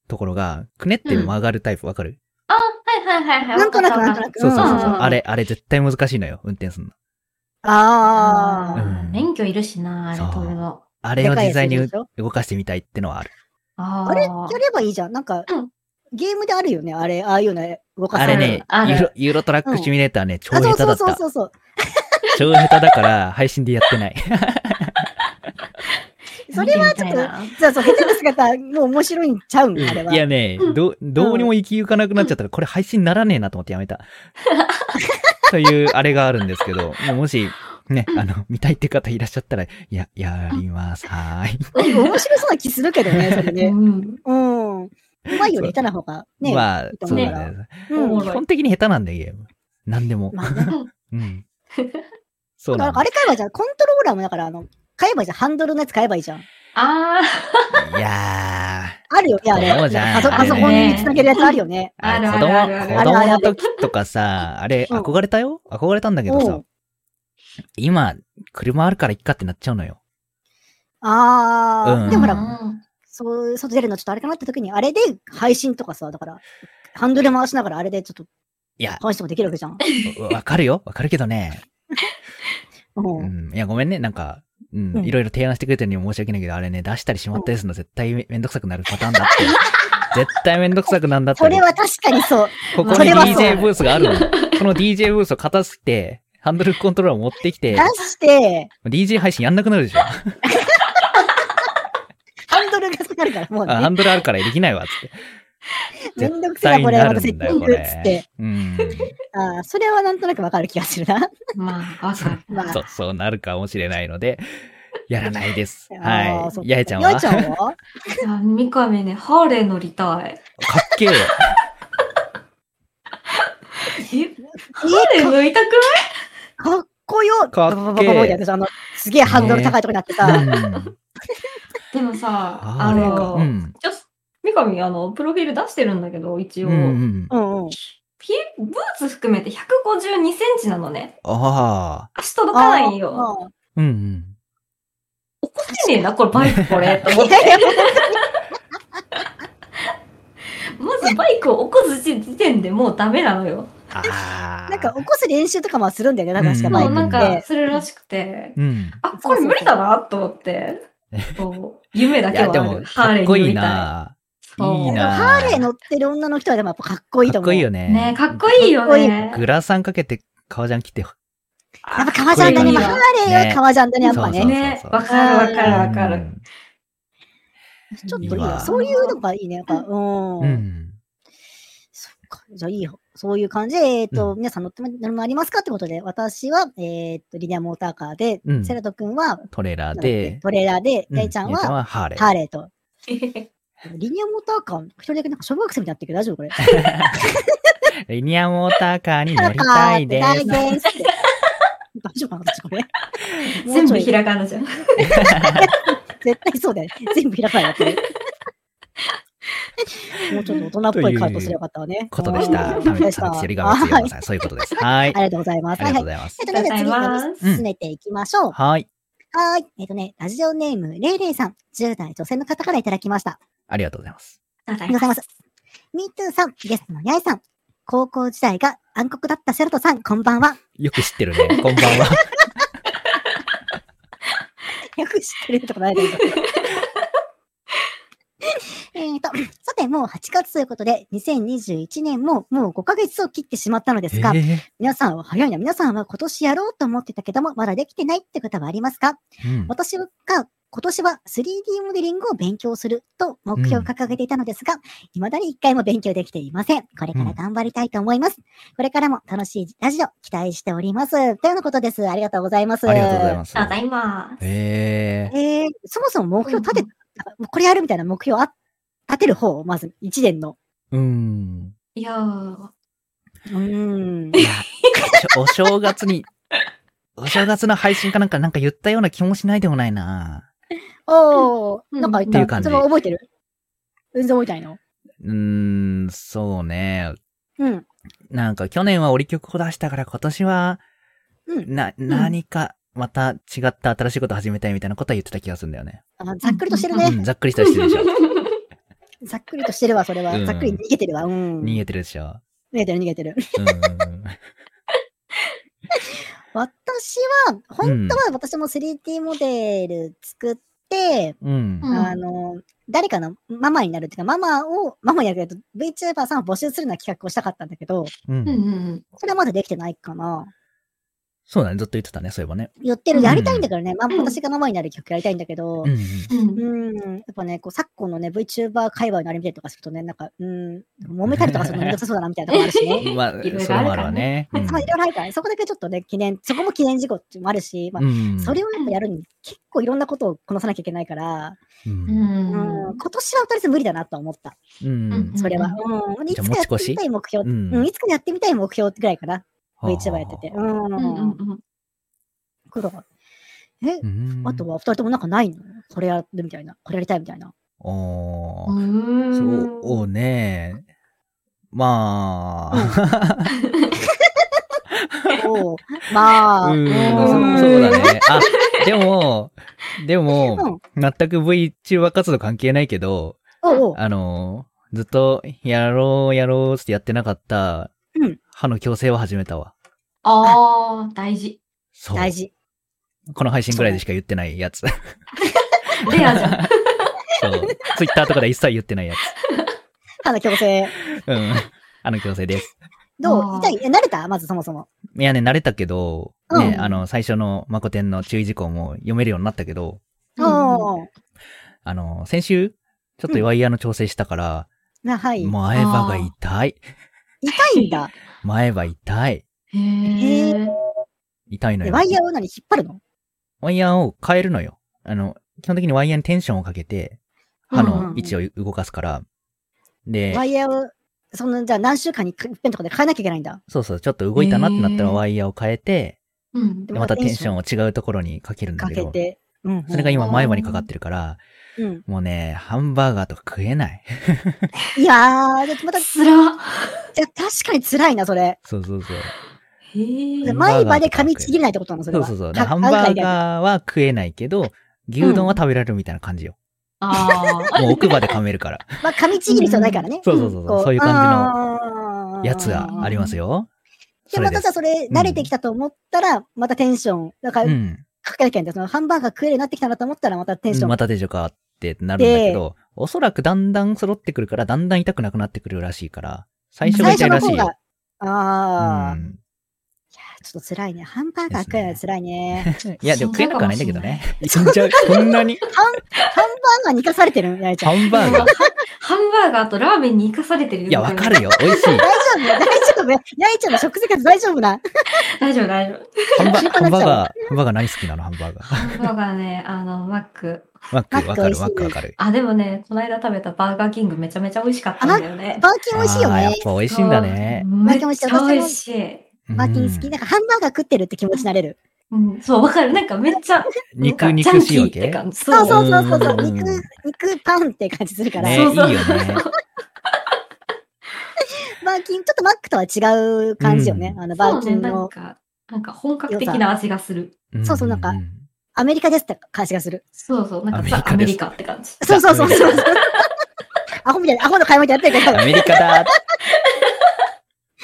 ところが、くねって曲がるタイプわかる？あ、はいはいはいはい。なんとなくなんとなく。そうそうそうそう。うんあれ、あれ絶対難しいのよ、運転するの。ああ。うん免許いるしな、あれそう取るの。あれを実際に動かしてみたいってのはある。ああれ？やればいいじゃん。なんか、うんゲームであるよね、あれ、ああいうの動かすあれね、ユーロ、ユーロトラックシミュレーターね、超下手だった。そうそうそうそう。超下手だから、配信でやってない。それはちょっとそうそう、下手な姿、もう面白いんちゃうん、あれは。いやね、ど、どうにも行き行かなくなっちゃったから、これ配信ならねえなと思ってやめた。という、あれがあるんですけど、もうもし、ね、あの、見たいって方いらっしゃったら、いや、やります。はーい。面白そうな気するけどね、それうね。ん。うん。うまいよね、下手な方が。ね。まあそうだね。基本的に下手なんだよ、ゲーム。なんでも。まあね。うん。そうだなんだからあれ買えばいいじゃん。コントローラーもだから、あの、買えばいいじゃん。ハンドルのやつ買えばいいじゃん。あいやあるよね、あれ。そうじゃんパソコンにつなげるやつあるよね。ー。あれあ子供、るあるある子供の時とかさ、あれ、うん憧れたよ？憧れたんだけどさうん、今、車あるからいっかってなっちゃうのよ。あー。うんでもほら、あ。そう、外出るのちょっとあれかなって時に、あれで配信とかさ、だから、ハンドル回しながらあれでちょっといや、配信とかできるわけじゃん。わわかるよわかるけどね。う。うんん。いや、ごめんね。なんか、うんう。んいろいろ提案してくれてるのに申し訳ないけど、あれね、出したりしまったりするの絶対めめんどくさくなるパターンだって。絶対めんどくさくなんだって。それは確かにそう。ここに DJ ブースがあるの。この DJ ブースを片付けて、ハンドルコントローラーを持ってきて出、して、DJ 配信やんなくなるでしょ。ハンドルがかかるから、もうね。あハンドルあるからできないわ、つって。めんどくせえな、これ、またセッティングっつっ絶て。うん。ああ、それはなんとなくわかる気がするな。まあ。まあ そう、そうなるかもしれないので、やらないです。はい。やえちゃんは？やえちゃんは？いや三上ね、ハーレー乗りたい。かっけえ。え、ハーレー乗りたくかっこよ。かっけえすげえハンドル高いとこになってさ、でもさ、あ。の、うん。ちょ三上、あの、プロフィール出してるんだけど、一応、うんうん。うんうん。ピブーツ含めて152センチなのね。ああ。足届かないよ。ああうんうん。怒ってねえな、これバイクこれ、と思って。まずバイクを起こす時点でもうダメなのよ。ああ。なんか起こす練習とかもするんだよね、確かバイもうなんか。するらしくて、うん。あ、これ無理だな、と思って。夢だけはある。ハかーレっこいいな。いいな。ハーレー乗ってる女の人はでもやっぱかっこいいと思う。かっこいいよい。ね。ねかっこいいよね。グラサンかけて革ジャン着て。やっぱ革ジャンだね。ハーレーは革ジャンだね、やっぱね。ね、わかるわかるわかる。うんちょっといいいいわな。そういうのがいいね。やっぱ、うん。うん。そっか。じゃあいいよ。そういう感じで、えっ、と、皆さん乗っても乗るのありますかってことで、私は、えっ、と、リニアモーターカーで、うんセラト君は、トレーラーで、トレーラーで、うんヤイちゃんは、ハーレー。ハーレーと。リニアモーターカー、一人だけなんか小学生みたいになってるけど大丈夫これ？リニアモーターカーに乗りたいです。大です。大丈夫かな私これ？全部もうちょいひらがなじゃん。絶対そうだよね。全部開かないってる。もうちょっと大人っぽいカートすればよかったわね。ことでした。うんためでしたためせりがさん。そういうことです。はい。ありがとうございます。ありがとうごはいざいますえっ。と、では次ありがとうございますに進めていきましょう。はい。はい。えっとね、ラジオネーム、レイレイさん、10代女性の方からいただきました。ありがとうございます。ありがとうございます。ミートゥーさん、ゲストのヤイさん、高校時代が暗黒だったセロトさん、こんばんは。よく知ってるね。こんばんは。よく知ってるとこないけど。えっと、さて、もう8月ということで、2021年ももう5ヶ月を切ってしまったのですが、えー皆さんは早いな。皆さんは今年やろうと思ってたけども、まだできてないって方はありますか？うん私が今年は 3D モデリングを勉強すると目標を掲げていたのですが、未だに一回も勉強できていません。これから頑張りたいと思います。これからも楽しいラジオ期待しております。というようなことです。ありがとうございます。ありがとうございます。ただいま。えーえー、そもそも目標立て、なんかこれやるみたいな目標あ、立てる方？まず、1年の。うん。いやー、うーん。いや、お正月に、お正月の配信かなんかなんか言ったような気もしないでもないな。おー、なんか言ったっていう感じそれは覚えてる？全然覚えてないの？うーん、そうね。うん。なんか去年は折り曲を出したから今年は、うん。な、何かまた違った新しいこと始めたいみたいなことは言ってた気がするんだよね。あざっくりとしてるね。うん、ざっくりしたしてるでしょ。ざっくりとしてるわ、それは。うんざっくり逃げてるわ。うん。逃げてるでしょ。逃げてる、逃げてる。うん。私は、本当は私も 3D モデル作っって、うん。うんあの、誰かのママになるっていうか、ママを、ママになるけど、VTuber さんを募集するような企画をしたかったんだけど、うんうんうんそれはまだできてないかな。そうだね、ずっと言ってたね、そういえばね。言ってる、やりたいんだからね、まあ、うん私がママになる企画やりたいんだけど、うんうん。やっぱね、こう、昨今のね、VTuber 界隈のあれ見たりとかするとね、なんか、うん、揉めたりとかするのめんどくさそうだな、みたいなとこあるしね。まあ、いろいろそれもあるわね。うんまあ、いろいろあるからね、そこだけちょっとね、記念、そこも記念事項っていうのもあるし、まあ、うんそれをやっぱやるに結構いろんなことをこなさなきゃいけないから、う。うんうん、ん。今年はとりあえず無理だなとは思った。うんうんそれは。うん。いつかやってみたい目標、うんうん、いつかやってみたい目標ぐらいかな。VTuber やってて。うん。うんうんうん。黒がえ、うんあとは二人ともなんかないの？これやるみたいな。これやりたいみたいな。おーうんそうね。まあ、おうまあ、うん、うんそそうだね。あ、でも、でも、うん。全く VTuber 活動関係ないけど、おうおうあの、ずっとやろうやろうってやってなかったうん、歯の矯正を始めたわ。ああ、大事。そう。大事。この配信ぐらいでしか言ってないやつ。レアじゃん。そう。Twitter とかで一切言ってないや歯の矯正。つ。うん。あの矯正です。どあーう痛い？え、慣れた？まずそもそも。いやね、慣れたけど、うんね、あの、最初のマコテンの注意事項も読めるようになったけど、おうあの、先週、ちょっとワイヤーの調整したから、な、はい。前歯が痛い。痛いんだ。前歯痛い。へえ。で痛いのよ。ワイヤーを何引っ張るの？ワイヤーを変えるのよ。あの、基本的にワイヤーにテンションをかけて、歯の位置を動かすから。でワ、イヤーを、その、じゃあ何週間に一遍とかで変えなきゃいけないんだ。そうそう、ちょっと動いたなってなったらワイヤーを変えて、うん。でまたテンションを違うところにかけるんだけど、かけて。うん。それが今前歯にかかってるから、うん。もうね、ハンバーガーとか食えない。いやー、でまた、つら。じゃ確かに辛いな、それ。そうそうそう。へえ。ハンバーガー前歯で噛みちぎれないってことなの、それは。そうそうそう。ハンバーー。ガーは食えないけど、牛丼は食べられるみたいな感じよ。ああ。もう奥歯で噛めるから。まあ、噛みちぎる必要ないからね。そうそうそうそうそういう感やつがありますよ。よ。で、またさ、それ、慣れてきたと思ったら、またテンション、だから、うん。かけなきゃいけないんだよ。そのハンバーガー食えるようになってきたなと思ったら、またテンション。また手錠かってなるんだけど、おそらくだんだん揃ってくるから、だんだん痛くなくなってくるらしいから、最初が痛いらしいよ。ああ、うんちょっと辛いね。ハンバーガー食えないの辛いね。いや、でも食えなくはないんだけどね。死んじゃう。そんなにハン、ハンバーガーに生かされてる？やいちゃん。ハンバーガー。ハンバーガーとラーメンに生かされてるよいや、わかるよ。美味しい。大丈夫？大丈夫？やいちゃんの食生活大丈夫な？大丈夫、大丈夫。ハンバーガー、ハンバーガー何好きなの？ハンバーガー。ハンバーガーね、あの、マック。マック、わかる、マックわかる。あ、でもね、この間食べたバーガーキングめちゃめちゃ美味しかったんだよね。バーキン美味しいよあーやっね。ぱ美味しいんだね。めっちゃ美味しい。バーキン好き。なんかハンバーガー食ってるって気持ちになれる。うん、そう、わかる。なんかめっちゃ、肉、肉しいわけ？感じ。そうそうそうそうそう。うん肉、肉パンって感じするから。ね、いいそうそうよね。バーキン、ちょっとマックとは違う感じよね。うんあの、バーキンの、なんか、なんか本格的な味がする。そうそうなんかアメリカですって感じがする。そうそう、なんかザ・アメリカって感じ。そうそうそうそう。アホみたいな、アホの会話みたいになってるけど、アメリカだ。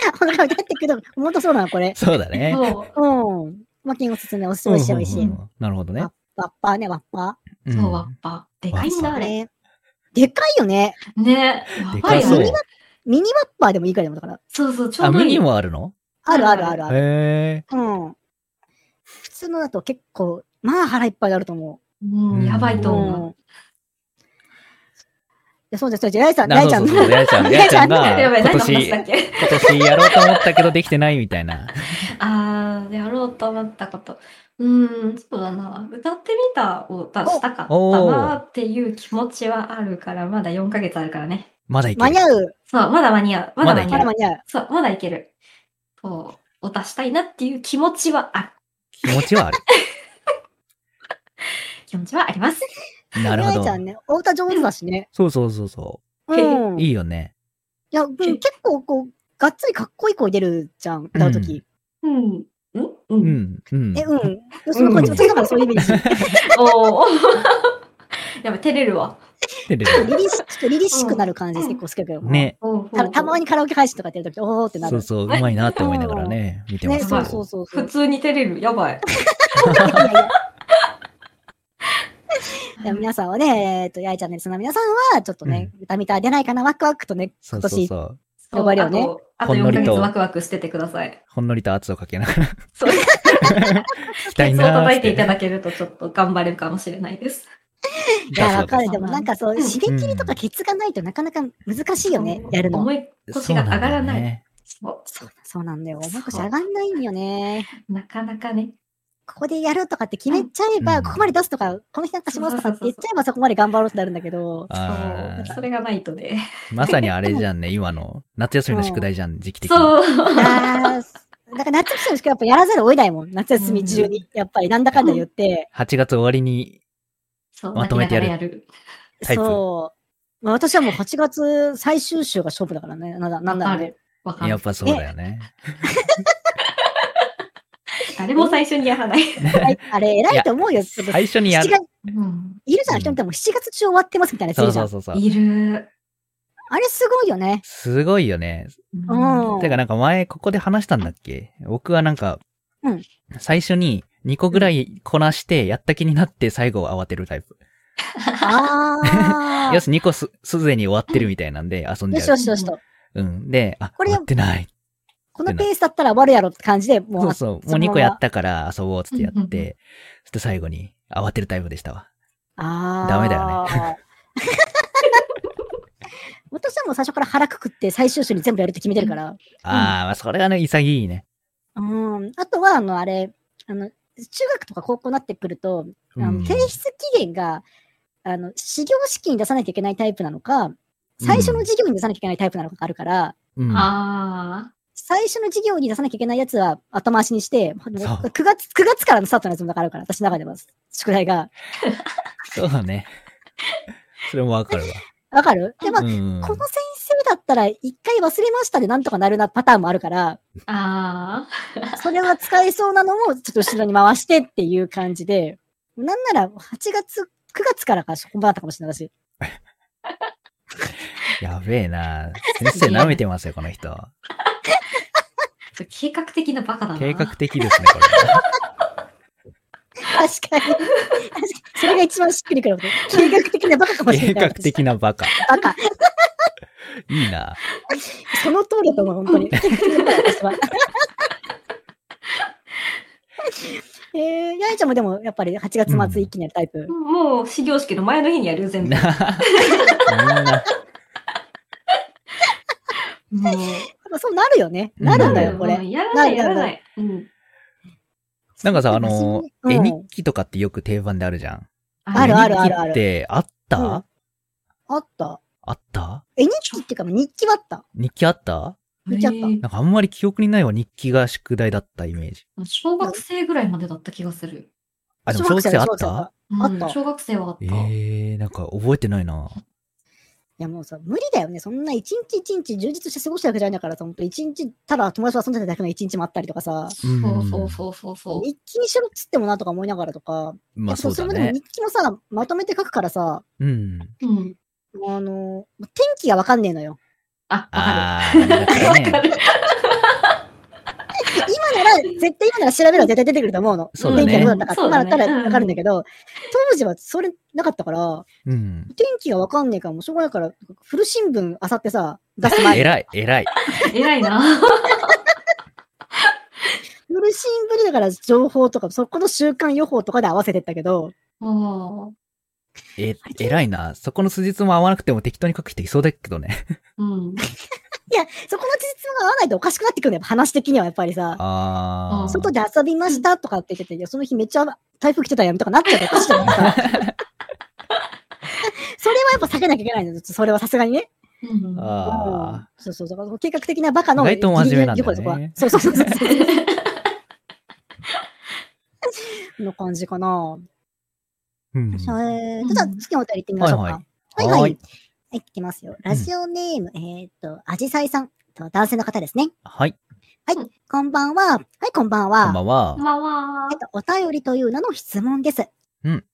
アホの会話みたいになってけど、本当そうなの、これ。そうだね。う。ん。バーキンおすすめ、おすすめ、しい、美味しい。なるほどね。ワッパーね、ワッパうんそう、ワッパ。でかいんだ、あれ。でかいよね。ね。でやばいよね。。ミニワッパーでもいいくらでもだから。そうそう、ちょあ、ミニうどいい。もあるのあるあるあるある。へうん。普通のだと結構、まあ腹いっぱいになると思ううん、やばいと。思う。や、そうです、そうです。やいさん、ー。やいちゃんそうそうそうやいちゃん、やいちゃんが、今年、今年やろうと思ったけどできてないみたいな。あー、やろうと思ったこと。うーん、そうだな。歌ってみたを出したかったおなっていう気持ちはあるから、まだ4ヶ月あるからね。まだいける。間に合う。そう、まだ間に合う。まだ間に合う。まだ間に合う。そう、まだいける。そう、を出したいなっていう気持ちはある。気持ちはある。気持ちはあります。なるほどちゃ。んね、お歌上手だしね。そうそうそうそうん。う。いいいよね。や、うん結構こう、がっつりかっこいい声出るじゃん、歌うとき。うん。うんう。うんん、うん。え、うん。その感じ、うん私だからそういうイメージ。おー。やばい、照れるわ。ででリリッシちょっとリリッシックなる感じ結構好きだけど。ね。たたまに。にカラオケ配信とかやってるとき、おーってなる。そうそう、うまいなって思いながらね、見てまね、すけど。そうそうそうそう。普通に照れる。やばい。でも皆さんはね、えっ、と、やいちゃんのリスナーの皆さんは、ちょっとね、歌みたい出ないかな、ワクワクとね、そうそうそう。呼ばれよねあと、あと4ほんのりとヶ月ワクワクしててください。ほんのりと圧をかけながらそう。期待なーって叩いていただけるとちょっと頑張れるかもしれないです。いや、わかる。でもなんかそう、締め切りとかケツがないとなかなか難しいよね、やるの。思い腰が上がらない。そうそうなんだよ。重い腰上がんないんよね。なかなかね。ここでやるとかって決めちゃえば、うんここまで出すとか、この日なんかしますとかって言っちゃえばそこまで頑張ろうってなるんだけど、そう。それがないとね。まさにあれじゃんね、今の夏休みの宿題じゃん、時期的に。そう。だから夏休みの宿題やっぱやらざるを得ないもん。夏休み中に。やっぱりなんだかんだ言って。8月終わりに、まとめてやるそう。まあ、私はもう8月最終週が勝負だからね。なんだ、なんだろうね。やっぱそうだよね。誰も最初にやらない。は いあれ、偉いと思うよ。最初にやる7。月うん。いるじゃん、人見ても7月中終わってますみたいなやついそるじゃ。うそうんそうそう。いる。あれすごいよね。すごいよね。うんてかなんか前ここで話したんだっけ？僕はなんか、うん最初に2個ぐらいこなしてやった気になって最後慌てるタイプ。ああ。よし、2個す、すでに終わってるみたいなんで遊んじよゃう。しよしよしと。うん。で、あ、これ終わってない。このペースだったら終わるやろって感じで、もう、そうそう。もうそのまま2個やったから遊ぼうっつってやって、そして最後に慌てるタイプでしたわ。ああ。ダメだよね。私はもう最初から腹くくって最終週に全部やるって決めてるから。ああそれがね、潔いね。うん。あとは、あの、あれ、あの、中学とか高校になってくると、あのうん提出期限が、あの、始業式に出さなきゃいけないタイプなのか、最初の授業に出さなきゃいけないタイプなのかがあるから、うん。あ最初の授業に出さなきゃいけないやつは後回しにして、そう9月、9月からのスタートのやつもだからあるから、私の中では、宿題が。そうだね。それもわかるわ。わかる？で、まあ、うん。この先生だったら一回忘れましたでなんとかなるなパターンもあるから、あ。あそれは使えそうなのもちょっと後ろに回してっていう感じで、なんなら8月、9月からか本番だったかもしれないし。やべえな先生舐めてますよ、この人。あ。計画的なバカだな。計画的ですね、こ確かに。確かに。それが一番しっくりくること。計画的なバカかもれ。しれない。計画的なバカ。バカ。いいなその通りだと思う、本当に。えー、やいちゃんもでもやっぱり8月末一気にやるタイプ？もう、始業式の前の日にやるよ、全部。もう。やっぱそうなるよね。なるんだよ、うんこれ。うんやらない、やらない。うん。なんかさ、あの、うん絵日記とかってよく定番であるじゃん。あるあるあるあ絵日記っる。てあった、うんあった。あった？え、日記っていうか、日記はあった。日記あった？見ちゃったなんかあんまり記憶にないわ、日記が宿題だったイメージ。小学生ぐらいまでだった気がする。あ、でも小学生あった？あうんった小学生はあった。ええー、なんか覚えてないな。いやもうさ、無理だよね。そんな一日一日充実して過ごしたわけじゃないんだからさ、ほんと一日、ただ友達と遊んでただけの一日もあったりとかさ、そうそうそうそうそう。日記にしろっつってもなとか思いながらとか、まあそうだれもでもね。日記もさ、まとめて書くからさ、うん。うん。あの、天気がわかんねえのよ。あ、わか。る。今なら、絶対今なら調べれば絶対出てくると思うの。そうだね天気がどうだったか。今だったらわかるんだけど、当時はそれなかったから、うん。天気がわかんねえからもうしょうがないから、古新聞あさってさ、出す前に。偉い、偉い。偉いな。古新聞でだから情報とか、そこの週間予報とかで合わせてったけど、もえ、偉いな。そこの数日も合わなくても適当に書く人いそうだけどね。う。うん。いや、そこの事実が合わないとおかしくなってくるんだよ。話的にはやっぱりさ。外で遊びましたとかって言ってて、いやその日めっちゃ台風来てたやんとかなっちゃうとおかしいじゃないですか。それはやっぱ避けなきゃいけないんだよ。それはさすがにね。うんそうそうそう。計画的なバカの。意外と真面目なんだよねそうそうそうそう。の感じかな。ー。うん。えーと、じゃあ次のお便り行ってみましょうか。はいはいはい。ははいい、いきますよ。ラジオネーム、えーっと、アジサイさん。と男性の方ですね。はい。こんばんは。はい、こんばんは。こんばんは。まあまえっと、お便りという名の質問です。うん。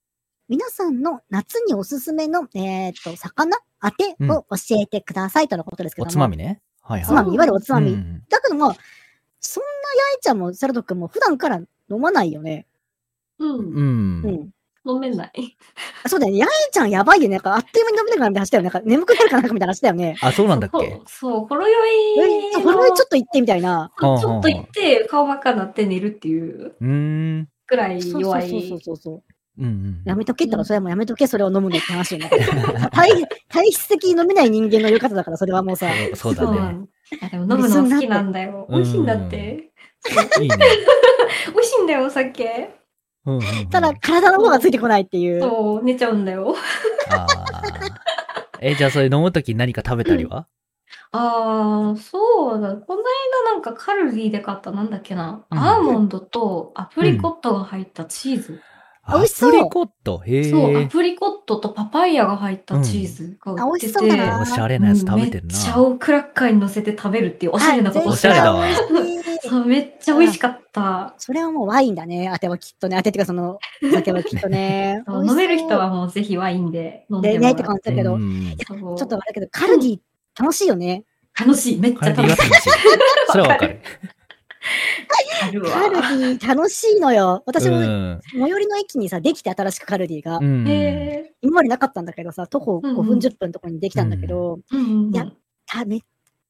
皆さんの夏におすすめの、えーっと、魚当てを教えてくださいとのことですけども。おつまみね。はいはい。つまみ、いわゆるおつまみ。うんだけどまあ、そんなやいちゃんもセラト君も普段から飲まないよね。あ。うん。う。うんん。飲めない。あそうだよね。ヤエちゃんやばいよね。なんかあっという間に飲めなくなるみたいな話したよね。なんか眠くなるかなんかみたいな話だよね。あ、そうなんだっけ？そう、そうほろ酔いえ、これはちょっと言ってみたいな。ちょっと行って、顔真っ赤になって寝るっていううーん。くらいそう弱そうそうい。そうそう。うんうん。やめとけったら、それはもうやめとけ、それを飲むのって話よね。体体質的に飲めない人間の言う方だから、それはもうさ。そうそうだね。でも飲むの好きなんだよ。うん美味しいんだって。いいね。美味しいんだよ、お酒。うんうんうんただ、体の方がついてこないっていう。そう、寝ちゃうんだよ。え、じゃあそれ飲むとき何か食べたりは？ああ、そうだ。この間なんかカルディで買ったなんだっけな。うんアーモンドとアプリコットが入ったチーズ。あ美味しそうアプリコット？へそう、アえ。プリコットとパパイヤが入ったチーズが売ってて。あ美味しそうだなおしゃれなやつ食べてるめっな。ちゃおクラッカーに乗せて食べるっていうおしゃれなことおしゃれだわそう、めっちゃ美味しかった。それはもうワインだね。当てはきっとね。当てっていうかその、お酒はきっとね飲める人はもうぜひワインで飲んででねってもらう。感じだけど、ちょっとあれだけど、カルディ楽しいよね。楽しい。めっちゃ楽しい。は楽しい。それはわかる。カルディ楽しいのよ。私もうん。最寄りの駅にさ、できて新しくカルディが。うん。へ今までなかったんだけどさ、徒歩5分うんうん10分のとこにできたんだけど、ーうんためっ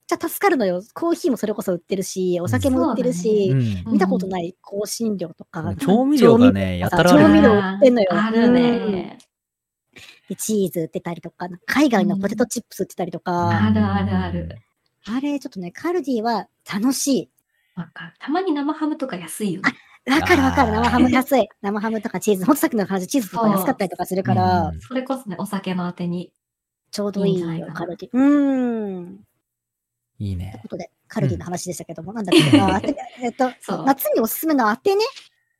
ちゃ助かるのよ。コーヒーもそれこそ売ってるし、お酒も売ってるし、うん見たことない香辛料とか、調味料がね、やたらある調味料ね。売ってんのよあるね。でチーズ売ってたりとか、海外のポテトチップス売ってたりとか、あるあるある。あれちょっとね、カルディは楽しわかる。たまに生ハムとか安いよね。い。わかるわかる。生ハム安い。生ハムとかチーズ。ほんとさっきの話、チーズとか安かったりとかするから、うんそれこそね、お酒のあてに。ちょうどいいよいいカルディ。うーん。いいねという。ことで、カルディの話でしたけども、なんだっけな、えっと 夏におすすめのあてね？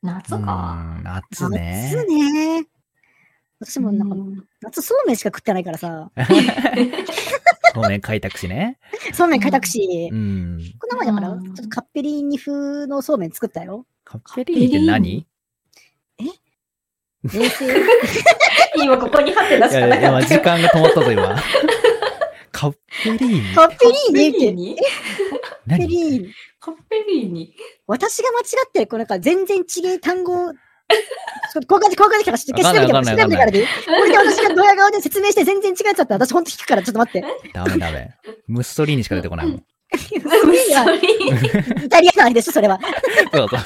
夏うか。ん夏ね。夏ね。私もなんか、うん夏そうめんしか食ってないからさ、そうめん開拓しね。そうめん開拓しう、ん。この前だから、うんちょっとカッペリーニ風のそうめん作ったよ。カッペリーニって何？冷静。今ここにハテナいや、しかなか今時ったよ。間が止まったぞ、今。カッペリーニ？カッペリーニ？って、ニ？カッペ何リーニ。カッペリーニ。私が間違ってる、こうなんか全然違え単語、交換で交換できたから、ちょっと調べてわかんない調べてからでいいこれで私がドヤ顔で説明して全然違うやつだったら、私ほんと聞くから、ちょっと待って。ダメダメ。ムッソリーニしか出てこないもん。それはイタリアのあれでしょ、それは。そうそう。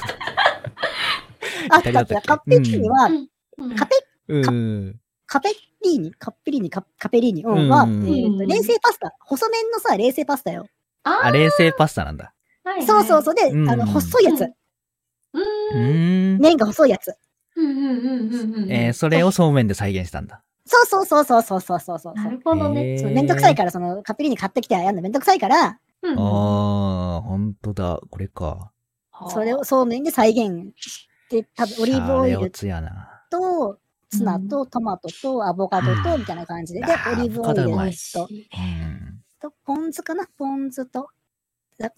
あったあった。カッペリーニは、うんカペ、うん。カペリーニカッペリーニカカペリーニ、は、冷製パスタ。細麺のさ、冷製パスタよ。ああ、冷製パスタなんだ。ーそうそうそう。で、うんあの、細いやつ。うんうーん。麺が細いやつ。うんうんうんうんうん。えー、それをそうめんで再現したんだ。そうそうそうそうそうそうそうそう。なるほどね。そうめんどくさいから、その、カペリーニ買ってきてやんのめんどくさいから、うんあー、ほんとだ。これか。それをそうめんで再現して、多分オリーブオイル。と、ツナとトマトとアボカドと、みたいな感じで。で、あーオリーブオイルと、い。うん。と、ポン酢かな？ポン酢と、だ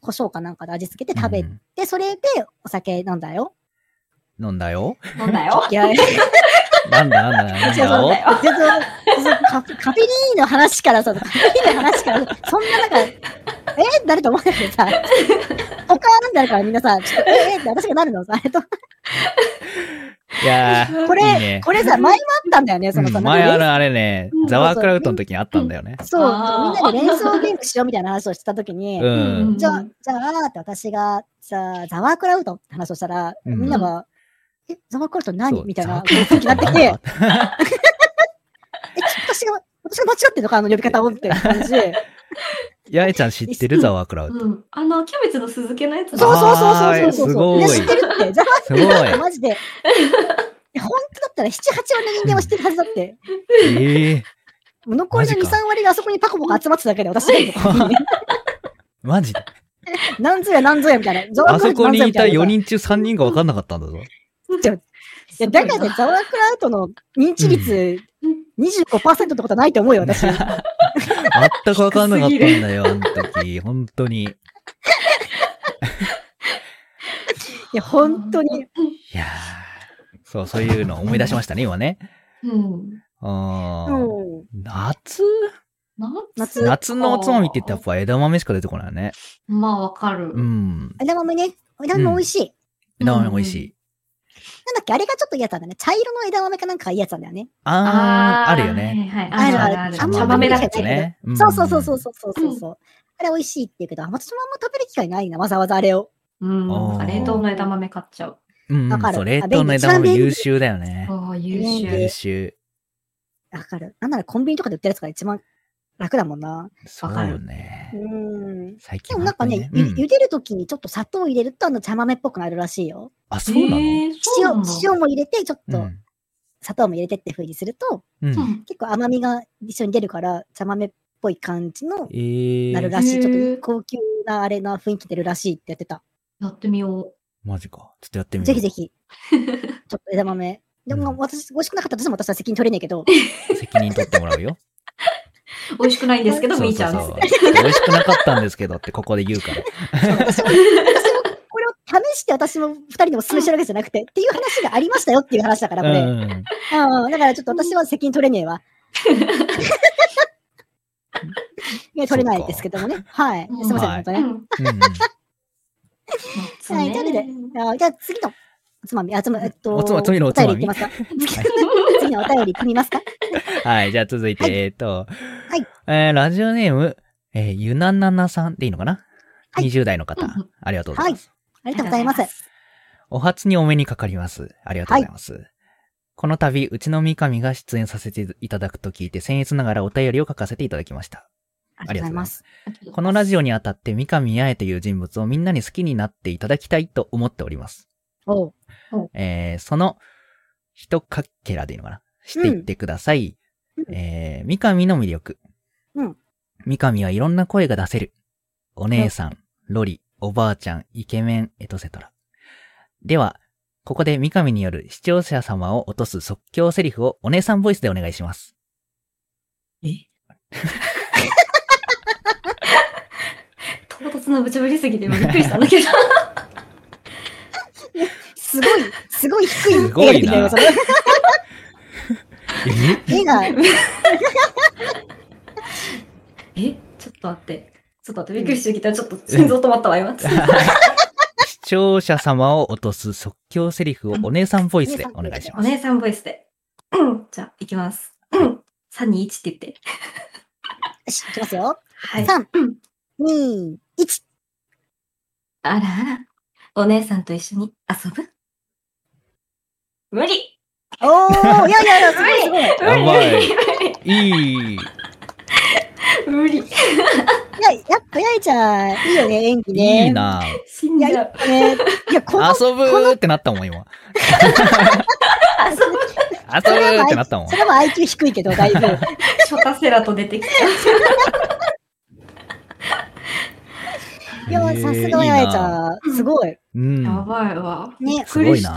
胡椒かなんかで味付けて食べうんて、それでお酒飲んだよ。飲んだよ。飲んだよ。いや、なんだなんだなんだよ。全然カカペリーの話からさ、カペリーの話から、そんななんか、え誰と思うんだけどさ、他なんだからみんなさ、ちょっと、ええって私がなるのさ、あれと、いやー、これ、いいね。これさ、前もあったんだよね、そのさ、うん前あるあれねうん、ザワークラウトの時にあったんだよね。そう、みんなで連想ゲームしようみたいな話をしてた時に、うん。じゃあ、じゃあ、って私が、さ、ザワークラウトって話をしたら、うんみんなが、え、ザワークラウト何？みたいな気になってきて、え、私が、私が間違ってんのか、あの呼び方をって感じで。やえちゃん知ってるザワークラウト。うん。あの、キャベツの酢漬けのやつだそうそうそうそうそうそう。すごいみんな知ってるって。ザワーすごいクラウトマジで。本当だったら7、8割の人間は知ってるはずだって。ええ残りの2、マジか3割があそこにパコパコ集まってただけで、私 マジで何ぞや何ぞやみたいな。ザワーあそクラウトこにいた4何ぞやみ人中3人が分かんなかったんだぞ。たいや、だからね、ザワークラウトの認知率25%ってことはないと思うよ、私。全く分かんなかったんだよ、あの時。本当に。いいや、本当に。やーそう、そういうの思い出しましたね、今ね。うん。あーうん。夏？夏？夏のおつまみって言ったらやっぱ枝豆しか出てこないよね。まあ、わかる。うん。枝豆ね。枝豆美味しい。枝豆美味しい。なんだっけ、あれがちょっと嫌だったんだね。茶色の枝豆かなんかがいいやつなんだよね。あー、あるよね。。はいはい、あるあるあ茶豆だっけね。んそうそうそうそうそうそうそう。あれ美味しいって言うけど、私もあんま食べる機会ないな、わざわざあれを。うん。冷凍の枝豆買っちゃう。うん、わかるそう、冷凍の枝豆優秀だよね。ああ、優秀優。秀。わかる。なんならコンビニとかで売ってるやつが一番楽だもんな。そうわかるねう。ん。最近でもなんかね、本当にゆ茹でるときにちょっと砂糖を入れるとあの茶豆っぽくなるらしいよ。あ、そうなの？えー塩、塩も入れて、ちょっとうん。砂糖も入れてって風にすると、うん。うん結構甘みが一緒に出るから、茶豆っぽい感じのえー、なるらしい。へーちょっと高級なあれな雰囲気出るらしいってやってた。やってみよマジか。ちょっとやってみよう。ぜひぜひ。ちょっと枝豆。でもうん私、美味しくなかったとしても私は責任取れねえけど、責任取ってもらうよ。う。美味しくないんですけど、みーちゃん。美味しくなかったんですけどってここで言うから。私 試して私も二人でも勧めしてるわけじゃなくて、っていう話がありましたよっていう話だから、これ。うん、うん。だからちょっと私は責任取れねえわ。いや、取れないですけどもね。はい。すみません、はい。本当ね。はい、というわけで、あじゃあ次のおつまみ、あ、つま、えっと、おつま次のおつまみ？次のお便り行ってみますか？はい、じゃあ続いて、はい。えっ、と、はい。えーラジオネーム、えーゆなななさんでいいのかな、はい ?20 代の方、うんありがとうございます。ありがとうございます。お初にお目にかかります。ありがとうございます。この度、うちの三上が出演させていただくと聞いて、僭越ながらお便りを書かせていただきました。ありがとうございます。このラジオにあたって三上八重という人物をみんなに好きになっていただきたいと思っております。おうえー、その、一かけらでいいのかな？していってください。うんえー、三上の魅力。うん三上はいろんな声が出せる。お姉さん、ロリ、おばあちゃん、イケメン、エトセトラ。では、ここで三上による視聴者様を落とす即興セリフをお姉さんボイスでお願いします。唐突な無茶ぶりすぎて今びっくりしたんだけど。すごい、すごい低いすごいな え？え？ちょっと待って。ちょっと待って、びっくりしてきた。ちょっと心臓止まったわ、今。視聴者様を落とす即興セリフをお姉さんボイスでお願いします。お姉さんボイスで。う んじゃあ、いきます。うん3、2、1って言って。よし、いきますよ。はい。3うん、2、1。あらあら。お姉さんと一緒に遊ぶ？無理おー、いやいやいや、すごいすごい。いやばいいい。無理。や、やっぱやいちゃん、いいよね、演技ね。いい。な死んじゃういや、ね、いや、この、遊ぶーってなったもん、今。遊ぶ。遊ぶーってなったもんそ。れは IQ 低いけど、だいぶ。ショタセラと出てきた。いや、さすがやいちいゃん、すごい。だうん。やばいわ。ねびっくりした。っ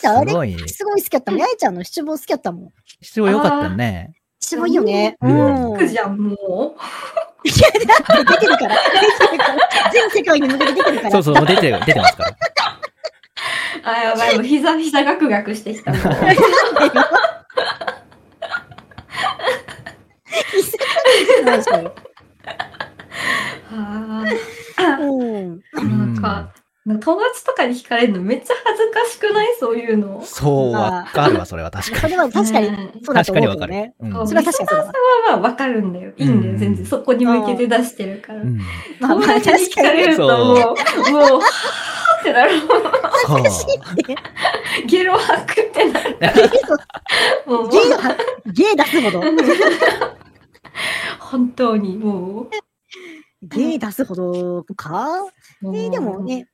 てあれ、すごい。すごい好きやったもん。やいちゃんの七望好きやったもん。必要良かったね。七望いいよね。ううんん。くじゃん、もいや、だって出てるから。出てるから。全世界に向けて出てるから。そうそう、出てる、出てますから。う。あ、やばい、もう膝、膝ガクガクしてきた。もうないし あうん。ーなんか、友達とかに聞かれるのめっちゃ恥ずかしくない？そういうの？そう、わかるわ、それは確かに。それは確かに、うんそうだと確かにわかる思うんそれは確かにはまあわかるんだよ。いいんだよ、うん全然。そこに向けて出してるから。友達に確かに。聞かれるともう、もう、はぁってなる。そう。ゲロ吐くってなる。ゲーは、ゲー出すほど。本当にもう。ゲー出すほどか？えーでもね、うん。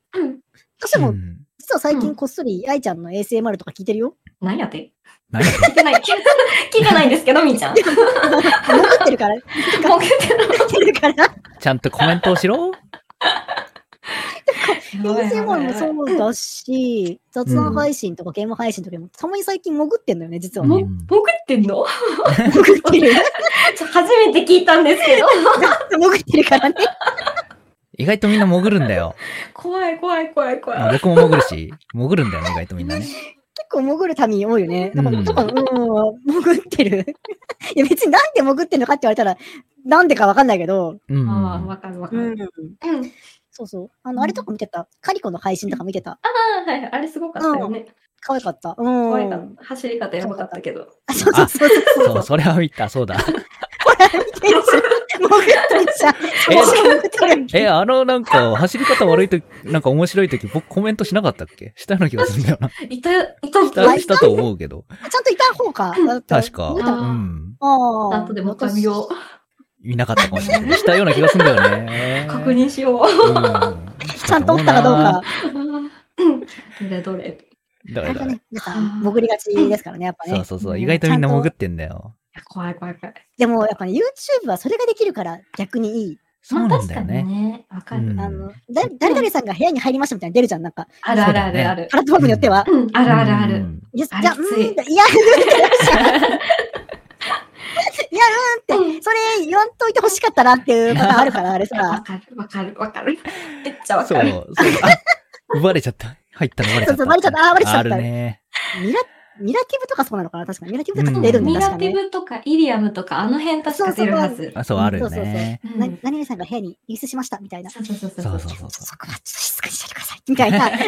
私も、うん実は最近こっそり愛ちゃんの ASMR とか聞いてるよ。何やって？何聞いてない。聞いてないんですけど、みーちゃん。潜ってるから。潜ってるから。ちゃんとコメントをしろ ASMR もそうだし、雑談配信とかゲーム配信とかも、たまに最近潜ってんのよね、実は。潜ってんの？潜ってる。初めて聞いたんですけど。潜ってるからね。意外とみんな潜るんだよ。怖い怖い怖い怖まあい。僕も潜るし、潜るんだよね、意外とみんなね。結構潜る民多いよね。だからうん潜ってる。いや別になんで潜ってんのかって言われたら、なんでかわかんないけど、うん。ああ、わかるわかうんる。。うん。そうそう。あの、あれとか見てた？カリコの配信とか見てた？ああ、はい。あれすごかったよね。可愛かった。うん。可愛かった。走り方やばかったけど。あそうそうそうそう。そう、それは見た、そうだ。ほら、見てるじゃん。潜ってるじゃん。私も潜ってる。え、あの、なんか、走り方悪いとき、なんか面白いとき、僕コメントしなかったっけ？したような気がするんだよな。いた、いた、いしたた、したと思うけど。ちゃんといた方か。確か。うん。ああ。後でもう一回見よ見なかったかもしれない。したような気がするんだよねう。確認しよう。うん。ちゃんとおったかどうか。どれどれ。だから、なんか潜りがちですからね、やっぱね。そうそうそう。意外とみんな潜ってんだよ。怖い怖い怖い。でも、やっぱね、YouTube はそれができるから逆にいい。そうなんだよまあ確かにね。ね。わかる。うんあの、だ、誰々さんが部屋に入りましたみたいなの出るじゃん、なんか。あるあるあるあるプ。ラットフォームによっては。うん、あるあるある。うんいや、あれじゃあ、うん、いや、いや、うんって、それ言わんといて欲しかったなっていうパターンあるから、あれわさ。かるわかるわかる。めっちゃわそう、かる。そう。あ、バレちゃった。入ったのバレちゃった。そうそうバレちゃったあーバレちゃったあるね。ミラ、ミラティブとかそうなのかな？確かに。ミラティブとか出るんだ、ミラティ。ブとかイリアムとかあの辺確か出るはず。あ、そう、あるよそうそうね。う何々さんが部屋に入室しました、みたいな。そうそうそうそそうう。そうそうそそこはちょっと静かにしててください、みたいな。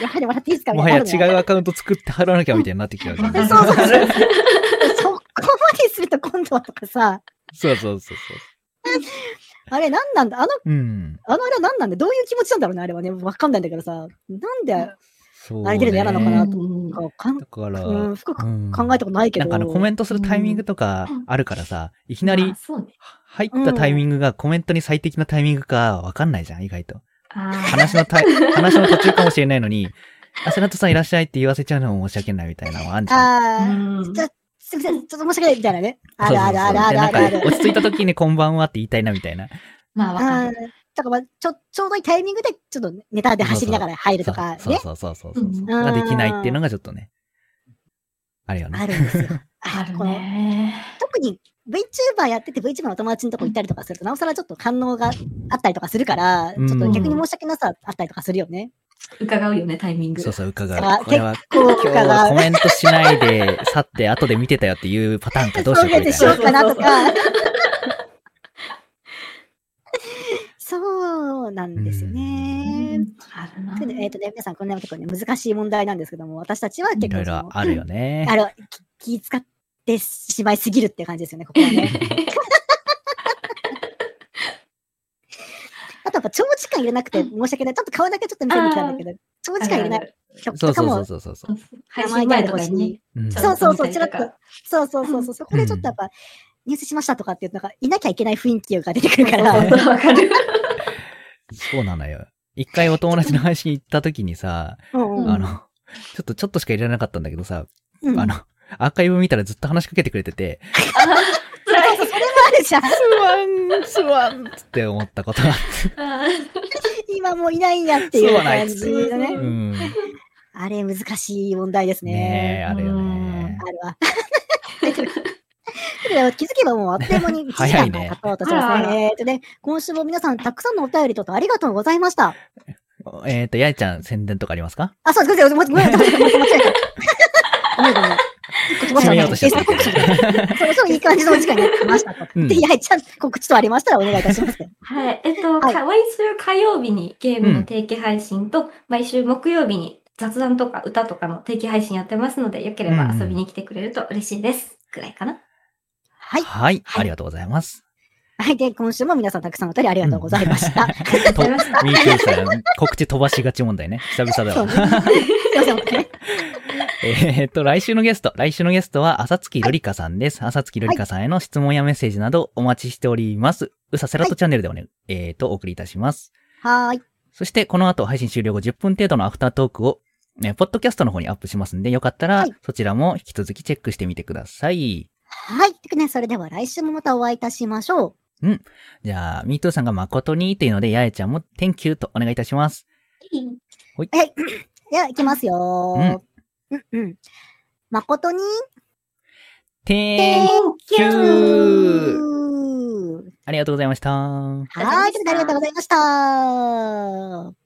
やはり笑っていいですか？う。みたいな。もはや違うアカウント作って貼らなきゃみたいになってきちゃう。そうそうそう。そこまですると今度はとかさ、そうそうそうあれ何なんだ？あの、そう。うん。あのあれは何なんだ？どういう気持ちなんだろうねあれはね。わかんないんだけどさ。なんで、そう、ね。あれ出るの嫌なのかなうんかかんだから、うん、深くうん考えたことないけど。なんかあのコメントするタイミングとかあるからさ、いきなり。入ったタイミングがコメントに最適なタイミングかわかんないじゃん、意外と。話のタイ、話の途中かもしれないのに、アセナトさんいらっしゃいって言わせちゃうのも申し訳ないみたいなのもあんじゃん。ああすみません、ちょっと申し訳ないみたいなね。あるあるあるあるある。落ち着いた時にこんばんはって言いたいなみたいな。まあわかる。だからまあちょ、ちょうどいいタイミングで、ちょっとネタで走りながら入るとかね。そうそうそうそうそうそう。うんができないっていうのがちょっとね。あるよね。あるんですよ。あるね。特に VTuber やってて VTuber の友達のとこ行ったりとかすると、なおさらちょっと反応があったりとかするから、ちょっと逆に申し訳なさあったりとかするよね。伺うよね、タイミング。そうそう、伺あう。これは、結構今日はコメントしないで、去って後で見てたよっていうパターンかどうしようしよう。かなとか。そうなんですようね。えっ、とね、皆さんこんな結構ね、難しい問題なんですけども、私たちは結いろいろあるよね。あの、き気使ってしまいすぎるって感じですよね、ここはね。あとやっぱ長時間入れなくて申し訳ない。ちょっと顔だけちょっと見せに来たんだけど、長時間入れない曲そうそうとかも、そうそうそう。配信前とかにそうそうそう、見ちらっとそうそうそうそう、そこでちょっとやっぱ、入手しましたとかっていう、なんか、いなきゃいけない雰囲気が出てくるから、そうそうわかる。そうなのよ。一回お友達の配信行った時にさ、うんうんあの、ちょっとちょっとしか入れなかったんだけどさ、うんあの、アーカイブ見たらずっと話しかけてくれてて、辛い。それもあるじゃん。すわん、すわんって思ったことがあって。あ 今もういないんやっていう感じだね。うん。あれ難しい問題ですねえ、ね。あるよねあ。るわ。気づけばもうあっという間に 1時早いね間が経とうとしてますね。えーとね、今週も皆さんたくさんのお便りとありがとうございました。えっと、やいちゃん宣伝とかありますか？あ、そうです。ごめんなさい。ごめんなさい。ごめんなさい。ごめんごめん。一個飛ばしたね締めよう そうそう、いい感じのお時間になってきましたと。うんで、いや、ちゃん告知とありましたらお願いいたします。はい。えっと、はいか毎週火曜日にゲームの定期配信と、毎週木曜日に雑談とか歌とかの定期配信やってますので、よければ遊びに来てくれると嬉しいです。くらいかな。はい。はい。はいありがとうございます。はい。で、今週も皆さんたくさんお便りありがとうございました。と、ミートゥーさん、告知飛ばしがち問題ね。久々だわ。えーっと、来週のゲスト。来週のゲストは、朝月瑠璃香さんです。朝月瑠璃香さんへの質問やメッセージなどお待ちしております。うさセラトチャンネルでおね、えーっと、お送りいたします。はーい。そして、この後配信終了後10分程度のアフタートークを、ね、ポッドキャストの方にアップしますんで、よかったら、はいそちらも引き続きチェックしてみてください。はい。ね、それでは来週もまたお会いいたしましょう。じゃあ、ミートさんが誠にっていうので、やえちゃんも Thank you とお願いいたします。はい。では、いきますよー。うん。うん。誠に、Thank you! ありがとうございました。はい。ありがとうございました。